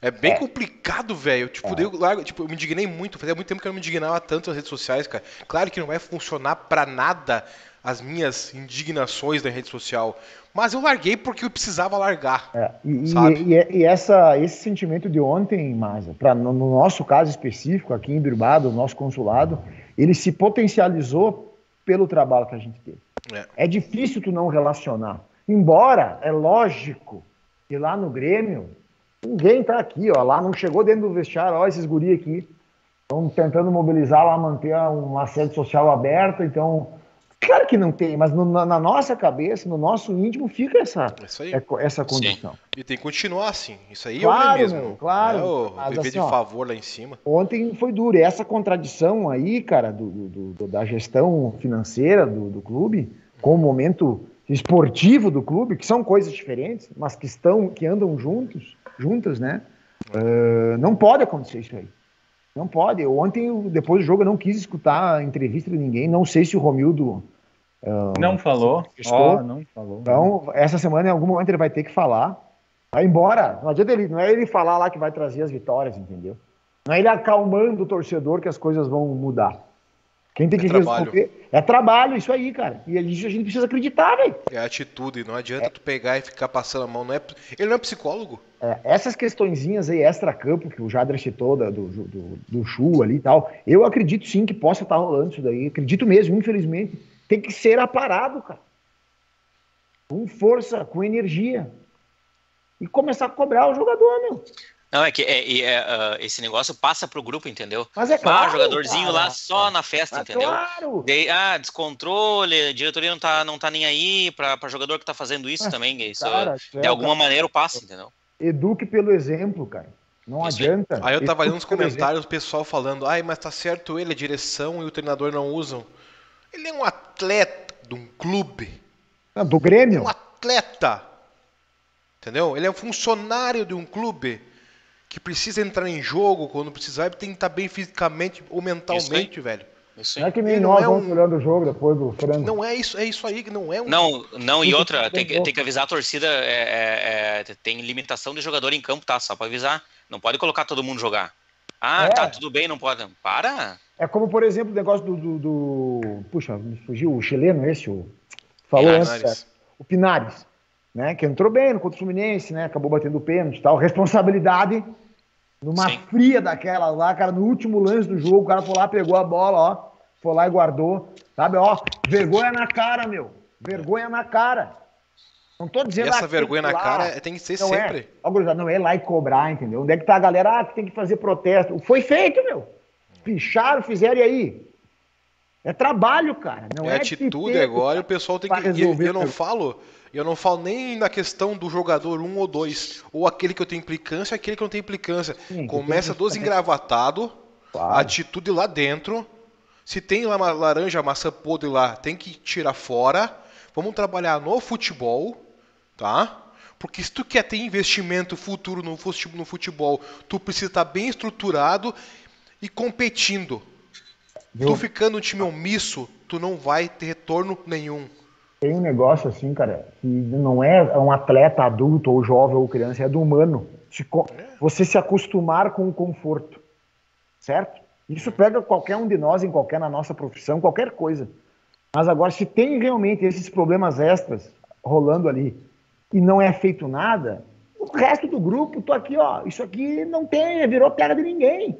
É bem é. complicado, velho. Tipo, é. eu, largo, tipo, eu me indignei muito. Fazia muito tempo que eu não me indignava tanto nas redes sociais, cara. Claro que não vai funcionar para nada as minhas indignações na rede social. Mas eu larguei porque eu precisava largar. É, e, e, e, essa, esse sentimento de ontem, Masa, pra, no, no, nosso caso específico, aqui em Birbado, nosso consulado, ele se potencializou pelo trabalho que a gente teve. É. é difícil tu não relacionar. Embora, é lógico, que lá no Grêmio, ninguém tá aqui, ó. Lá não chegou dentro do vestiário, ó, esses guri aqui. Estão tentando mobilizar lá, manter uma sede social aberta, então Claro que não tem, mas no, na, nossa cabeça, no nosso íntimo, fica essa, é, essa condição. Sim. E tem que continuar assim. Isso aí claro, é o mesmo. Meu, claro. É o viver assim, de favor lá em cima. Ontem foi duro. E essa contradição aí, cara, do, do, do da gestão financeira do, do clube, com o momento esportivo do clube, que são coisas diferentes, mas que estão, que andam juntos, juntas, né? Uh, não pode acontecer isso aí. Não pode. Ontem, depois do jogo, eu não quis escutar a entrevista de ninguém. Não sei se o Romildo. Uh, não falou. Oh, não falou. Então, essa semana, em algum momento, ele vai ter que falar. Vai embora. Não adianta ele. Não é ele falar lá que vai trazer as vitórias, entendeu? Não é ele acalmando o torcedor que as coisas vão mudar. Quem tem é que trabalho. resolver é trabalho, isso aí, cara. E a gente, precisa acreditar, velho. É atitude, não adianta é. tu pegar e ficar passando a mão. Não é, ele não é psicólogo. É, essas questõezinhas aí, extra-campo, que o Jadra citou da, do, do, do Chu ali e tal, eu acredito sim que possa estar tá rolando isso daí. Acredito mesmo, infelizmente. Tem que ser aparado, cara. Com força, com energia. E começar a cobrar o jogador, meu. Não, é que é, é, uh, esse negócio passa pro grupo, entendeu? Mas é claro. Ah, jogadorzinho cara. lá só na festa, Mas entendeu? Claro. De, ah, descontrole, a diretoria não tá, não tá nem aí pra, pra jogador que tá fazendo isso Mas, também. Isso, cara, de alguma cara. maneira passa, entendeu? Eduque pelo exemplo, cara. Não isso adianta. Aí eu tava lendo nos comentários o pessoal falando, ai, mas tá certo ele, a direção e o treinador não usam. Ele é um atleta de um clube. Não, do Grêmio? Um atleta. Entendeu? Ele é um funcionário de um clube que precisa entrar em jogo quando precisar, tem que estar bem fisicamente ou mentalmente, velho. Isso não é que nem nós é vamos um... olhando o jogo depois do frango. Não é isso, é isso aí que não é um. Não, não e outra, tem que, tem que avisar a torcida, é, é, é, tem limitação de jogador em campo, tá? Só para avisar. Não pode colocar todo mundo jogar. Ah, é. tá, tudo bem, não pode. Para! É como, por exemplo, o negócio do. do, do... Puxa, me fugiu o chileno esse, o. Falou Pinares. antes, é, o Pinares, né? Que entrou bem no contra o Fluminense, né? Acabou batendo o pênalti e tal. Responsabilidade numa Sim. fria daquela lá, cara, no último lance do jogo, o cara foi lá, pegou a bola, ó, foi lá e guardou, sabe, ó, vergonha na cara, meu, vergonha na cara. Não tô dizendo... E essa vergonha na lá, cara tem que ser não é. sempre. É, ó, não é lá e cobrar, entendeu? Onde é que tá a galera, ah, que tem que fazer protesto. Foi feito, meu. Picharam, fizeram e aí? É trabalho, cara. Não é, é atitude agora e o pessoal tem que. Resolver, eu não falo eu não falo nem na questão do jogador um ou dois, ou aquele que eu tenho implicância, aquele que não tem implicância. Sim, Começa dos engravatados, claro. atitude lá dentro. Se tem lá uma laranja, maçã podre lá, tem que tirar fora. Vamos trabalhar no futebol, tá? Porque se tu quer ter investimento futuro no futebol, tu precisa estar bem estruturado e competindo. Viu? Tu ficando um time omisso, tu não vai ter retorno nenhum tem um negócio assim, cara, que não é um atleta adulto ou jovem ou criança, é do humano. Você se acostumar com o conforto, certo? Isso pega qualquer um de nós, em qualquer na nossa profissão, qualquer coisa. Mas agora, se tem realmente esses problemas extras rolando ali e não é feito nada, o resto do grupo, tô aqui, ó, isso aqui não tem, virou terra de ninguém.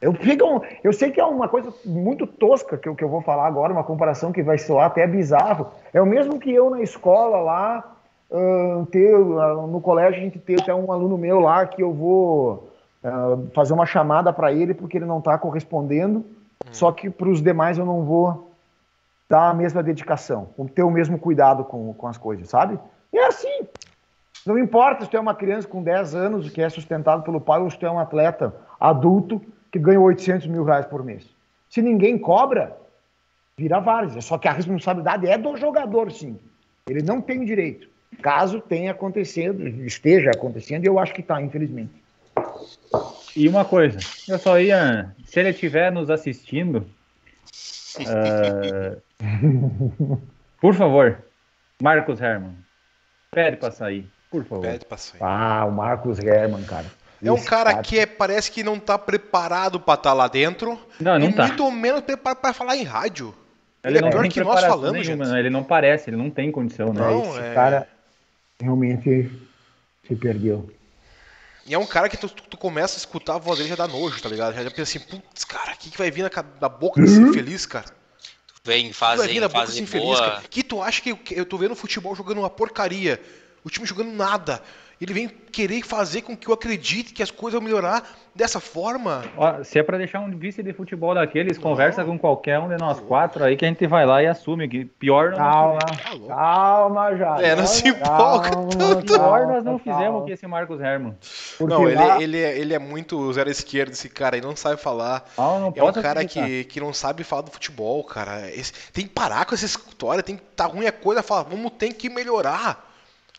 Eu, fico, eu sei que é uma coisa muito tosca que eu, que eu vou falar agora, uma comparação que vai soar até bizarro. É o mesmo que eu na escola lá, uh, ter, uh, no colégio a gente ter até um aluno meu lá que eu vou uh, fazer uma chamada para ele porque ele não está correspondendo, hum. só que para os demais eu não vou dar a mesma dedicação, ter o mesmo cuidado com, com as coisas, sabe? E é assim. Não importa se tu é uma criança com 10 anos que é sustentado pelo pai ou se tu é um atleta adulto que ganha 800 mil reais por mês. Se ninguém cobra, vira várzea. Só que a responsabilidade é do jogador, sim. Ele não tem o direito. Caso tenha acontecido, esteja acontecendo, eu acho que está, infelizmente. E uma coisa, eu só ia. Se ele estiver nos assistindo, uh, (laughs) por favor, Marcos Herman, pede para sair, por favor. Pede pra sair. Ah, o Marcos Herman, cara. É um cara, cara que é, parece que não tá preparado para estar tá lá dentro. Não, não e tá. muito menos preparado para falar em rádio. Ele, ele é pior que nós falamos, nenhuma, gente. Ele não parece, ele não tem condição, né? Não, Esse é... cara realmente se perdeu. E é um cara que tu, tu, tu, começa a escutar a voz dele já dá nojo, tá ligado? Já, pensa assim, putz, cara, o que, que vai vir na, na boca desse uhum. infeliz, cara? Vem fase, vai vir na boca desse infeliz, boa. cara. Que tu acha que eu, eu tô vendo futebol jogando uma porcaria, o time jogando nada ele vem querer fazer com que eu acredite que as coisas vão melhorar dessa forma. Ó, se é para deixar um vice de futebol daqueles, não. conversa com qualquer um de nós quatro aí que a gente vai lá e assume que pior não Calma, calma já. É, não se empolga tanto. Pior nós não fizemos que esse Marcos Herman. Não, ele, lá... ele, é, ele é muito zero esquerdo esse cara, ele não sabe falar. Ah, não é um cara que, que não sabe falar do futebol, cara. Esse, tem que parar com essa história, tem que tá ruim a coisa, falar, vamos ter que melhorar.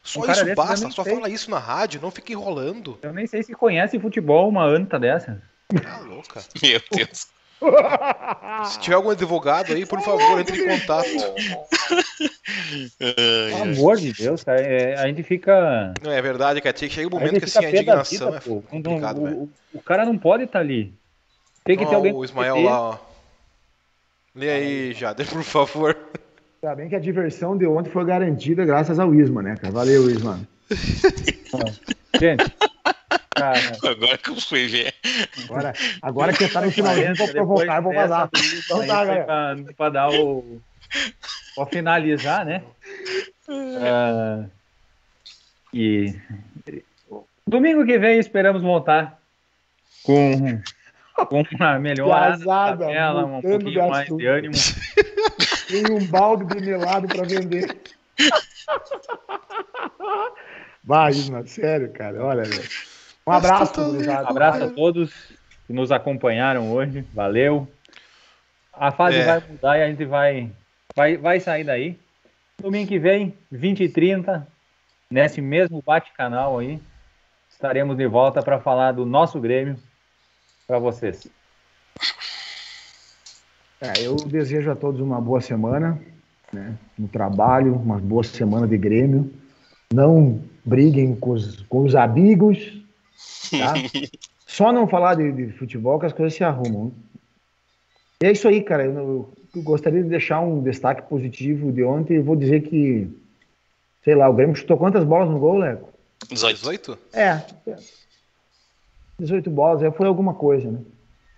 Só um isso basta, só sei. fala isso na rádio, não fica enrolando. Eu nem sei se conhece futebol uma anta dessa. Tá louca. (laughs) Meu Deus. Se tiver algum advogado aí, por favor, entre em contato. Pelo amor de Deus, cara, é, a gente fica. Não, é verdade, cara. Chega um momento que assim, a indignação vida, é complicado, o, o, o, cara não pode estar tá ali. Tem que oh, ter alguém. O Ismael lá, ó. Lê aí, Jader, por favor. Ainda bem que a diversão de ontem foi garantida graças ao Isma, né, cara? Valeu, Isma. (laughs) Gente. Cara, agora que eu fui ver. Agora, agora que tá no finalzinho, vou provocar, vou vazar. Então tá, galera. Pra, pra, dar o. Pra finalizar, né? Uh, e. Domingo que vem esperamos voltar com, com uma melhorada tabela, um pouquinho mais de ânimo. (laughs) Tem um balde de melado para vender. Vai, Isma, sério, cara. Olha, velho. Um abraço, Um abraço a todos que nos acompanharam hoje. Valeu. A fase é. vai mudar e a gente vai, vai, vai sair daí. Domingo que vem, 20 e 30, nesse mesmo bate-canal aí, estaremos de volta para falar do nosso Grêmio para vocês. É, eu desejo a todos uma boa semana né, no trabalho, uma boa semana de Grêmio. Não briguem com os, com os amigos. Tá? (laughs) Só não falar de, de, futebol que as coisas se arrumam. E é isso aí, cara. Eu, eu, gostaria de deixar um destaque positivo de ontem. Eu vou dizer que, sei lá, o Grêmio chutou quantas bolas no gol, Leco? 18? É. 18 bolas, é, foi alguma coisa, né?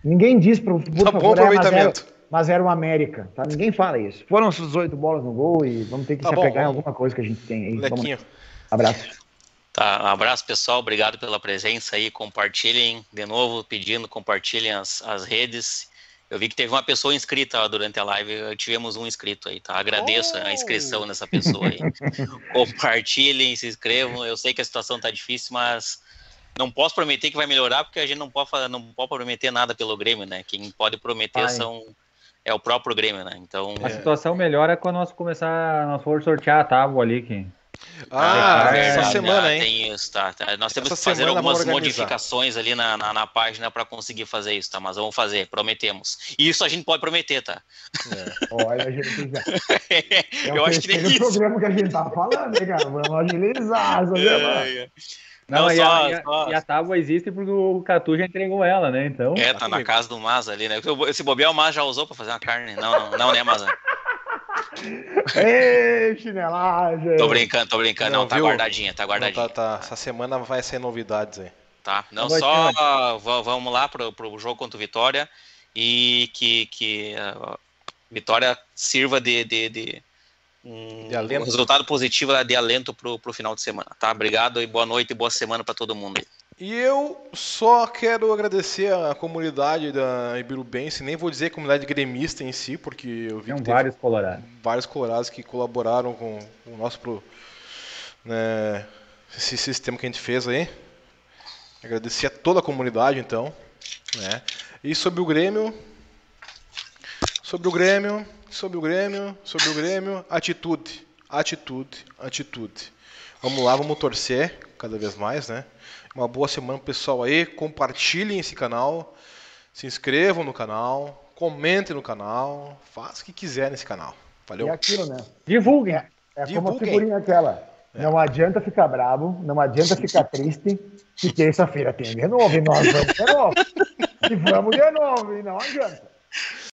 Ninguém diz, por, por tá favor, bom aproveitamento. É, mas era o América, tá? Ninguém fala isso. Foram essas oito bolas no gol e vamos ter que tá se bom, apegar vamos. em alguma coisa que a gente tem aí. Vamos... Abraço. Tá, um abraço pessoal, obrigado pela presença aí, compartilhem de novo, pedindo, compartilhem as, as redes. Eu vi que teve uma pessoa inscrita ó, durante a live, tivemos um inscrito aí, tá? Agradeço oh. a inscrição nessa pessoa aí. (laughs) compartilhem, se inscrevam. Eu sei que a situação tá difícil, mas não posso prometer que vai melhorar, porque a gente não pode, não pode prometer nada pelo Grêmio, né? Quem pode prometer Ai. são é o próprio Grêmio, né? Então. A situação melhora quando nós começar, nós for sortear a tábua ali que. Ah, é, essa semana, hein? Tem isso, tá, tá. Nós temos essa que fazer algumas modificações ali na, na, na página para conseguir fazer isso, tá? Mas vamos fazer, prometemos. E isso a gente pode prometer, tá? É. Olha, a gente já. (laughs) é Eu acho que nem isso. É o programa que a gente tá falando, né, cara? Vamos agilizar, (laughs) sabe? Não, não e, só, a, só... e, a, tábua existe porque o Catu já entregou ela, né? Então. É, tá na casa do Maza ali, né? Esse bobear o Maza já usou pra fazer uma carne. Não, não, não né, Maza? (laughs) Ei, chinelagem! Tô brincando, tô brincando. Não, não tá viu? guardadinha, tá guardadinha. Não, tá, tá. Essa semana vai ser novidades aí. Tá, não Boa só uh, vamos lá pro, pro jogo contra o Vitória e que, que uh, Vitória sirva de, de, de um, um resultado positivo de alento pro, pro final de semana, tá? Obrigado e boa noite e boa semana para todo mundo aí. E eu só quero agradecer a comunidade da Ibirubense, nem vou dizer comunidade gremista em si, porque eu vi Tem que vários colorados. Vários colorados que colaboraram com o nosso pro, né, esse sistema que a gente fez aí. Agradecer a toda a comunidade, então. Né? E sobre o Grêmio. Sobre o Grêmio, sobre o Grêmio, sobre o Grêmio, atitude. atitude, atitude. Vamos lá, vamos torcer cada vez mais, né? Uma boa semana pessoal aí, compartilhem esse canal, se inscrevam no canal, comentem no canal, façam o que quiser nesse canal. Valeu. E aquilo, né? Divulguem. É, é como a Divulguem. figurinha aquela. Não adianta ficar bravo, não adianta ficar triste, que terça-feira tem de novo, e nós vamos de novo. (laughs) E vamos de novo, e não adianta.